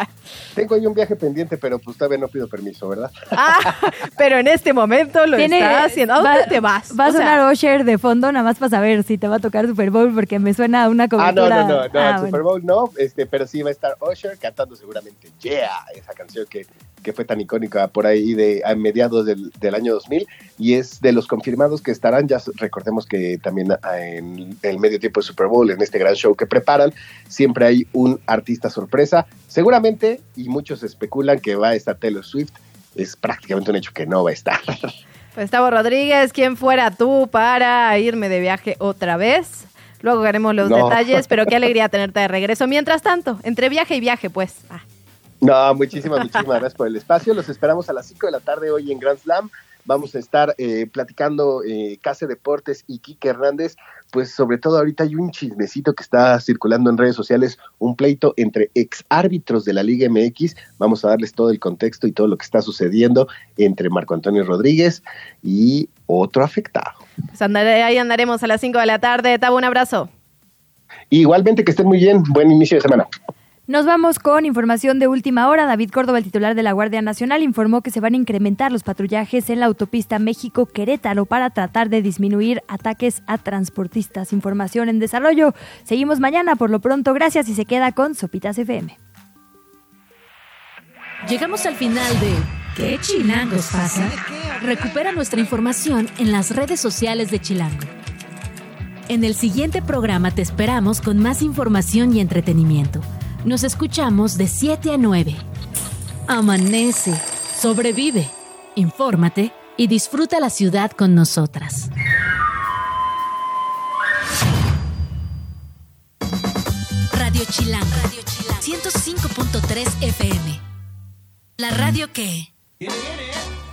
tengo ahí un viaje pendiente, pero pues todavía no pido permiso, ¿verdad? <laughs> Pero en este momento lo Tiene- está haciendo. ¿A dónde va- te vas? Va a O sea, sonar Osher de fondo, nada más para saber si te va a tocar Super Bowl, porque me suena a una Ah, cobertura. no, no, no, no, Ah. Super Bowl no, este, pero sí va a estar Usher cantando seguramente Yeah, esa canción que, que fue tan icónica por ahí de a mediados del, del año 2000 y es de los confirmados que estarán, ya recordemos que también ah, en el medio tiempo de Super Bowl, en este gran show que preparan, siempre hay un artista sorpresa, seguramente, y muchos especulan que va a estar Taylor Swift, es prácticamente un hecho que no va a estar. Pues Tavo Rodríguez, ¿quién fuera tú para irme de viaje otra vez? Luego haremos los No. detalles, pero qué <laughs> alegría tenerte de regreso. Mientras tanto, entre viaje y viaje, pues. Ah. No, muchísimas, muchísimas gracias por el espacio. Los esperamos a las 5 de la tarde hoy en Grand Slam. Vamos a estar eh, platicando eh, Case Deportes y Quique Hernández. Pues sobre todo ahorita hay un chismecito que está circulando en redes sociales, un pleito entre ex árbitros de la Liga MX. Vamos a darles todo el contexto y todo lo que está sucediendo entre Marco Antonio Rodríguez y otro afectado. Pues andaré- ahí andaremos a las 5 de la tarde. Tavo, un abrazo. Igualmente que estén muy bien. Buen inicio de semana. Nos vamos con información de última hora. David Córdoba, el titular de la Guardia Nacional, informó que se van a incrementar los patrullajes en la autopista México-Querétaro para tratar de disminuir ataques a transportistas. Información en desarrollo. Seguimos mañana. Por lo pronto, gracias y se queda con Sopitas FM. Llegamos al final de ¿Qué chilangos pasa? Recupera nuestra información en las redes sociales de Chilango. En el siguiente programa te esperamos con más información y entretenimiento. Nos escuchamos de 7 a 9. Amanece, sobrevive, infórmate y disfruta la ciudad con nosotras. Radio Chilán. Radio Chilán. 105.3 FM. La radio que... Viene, viene.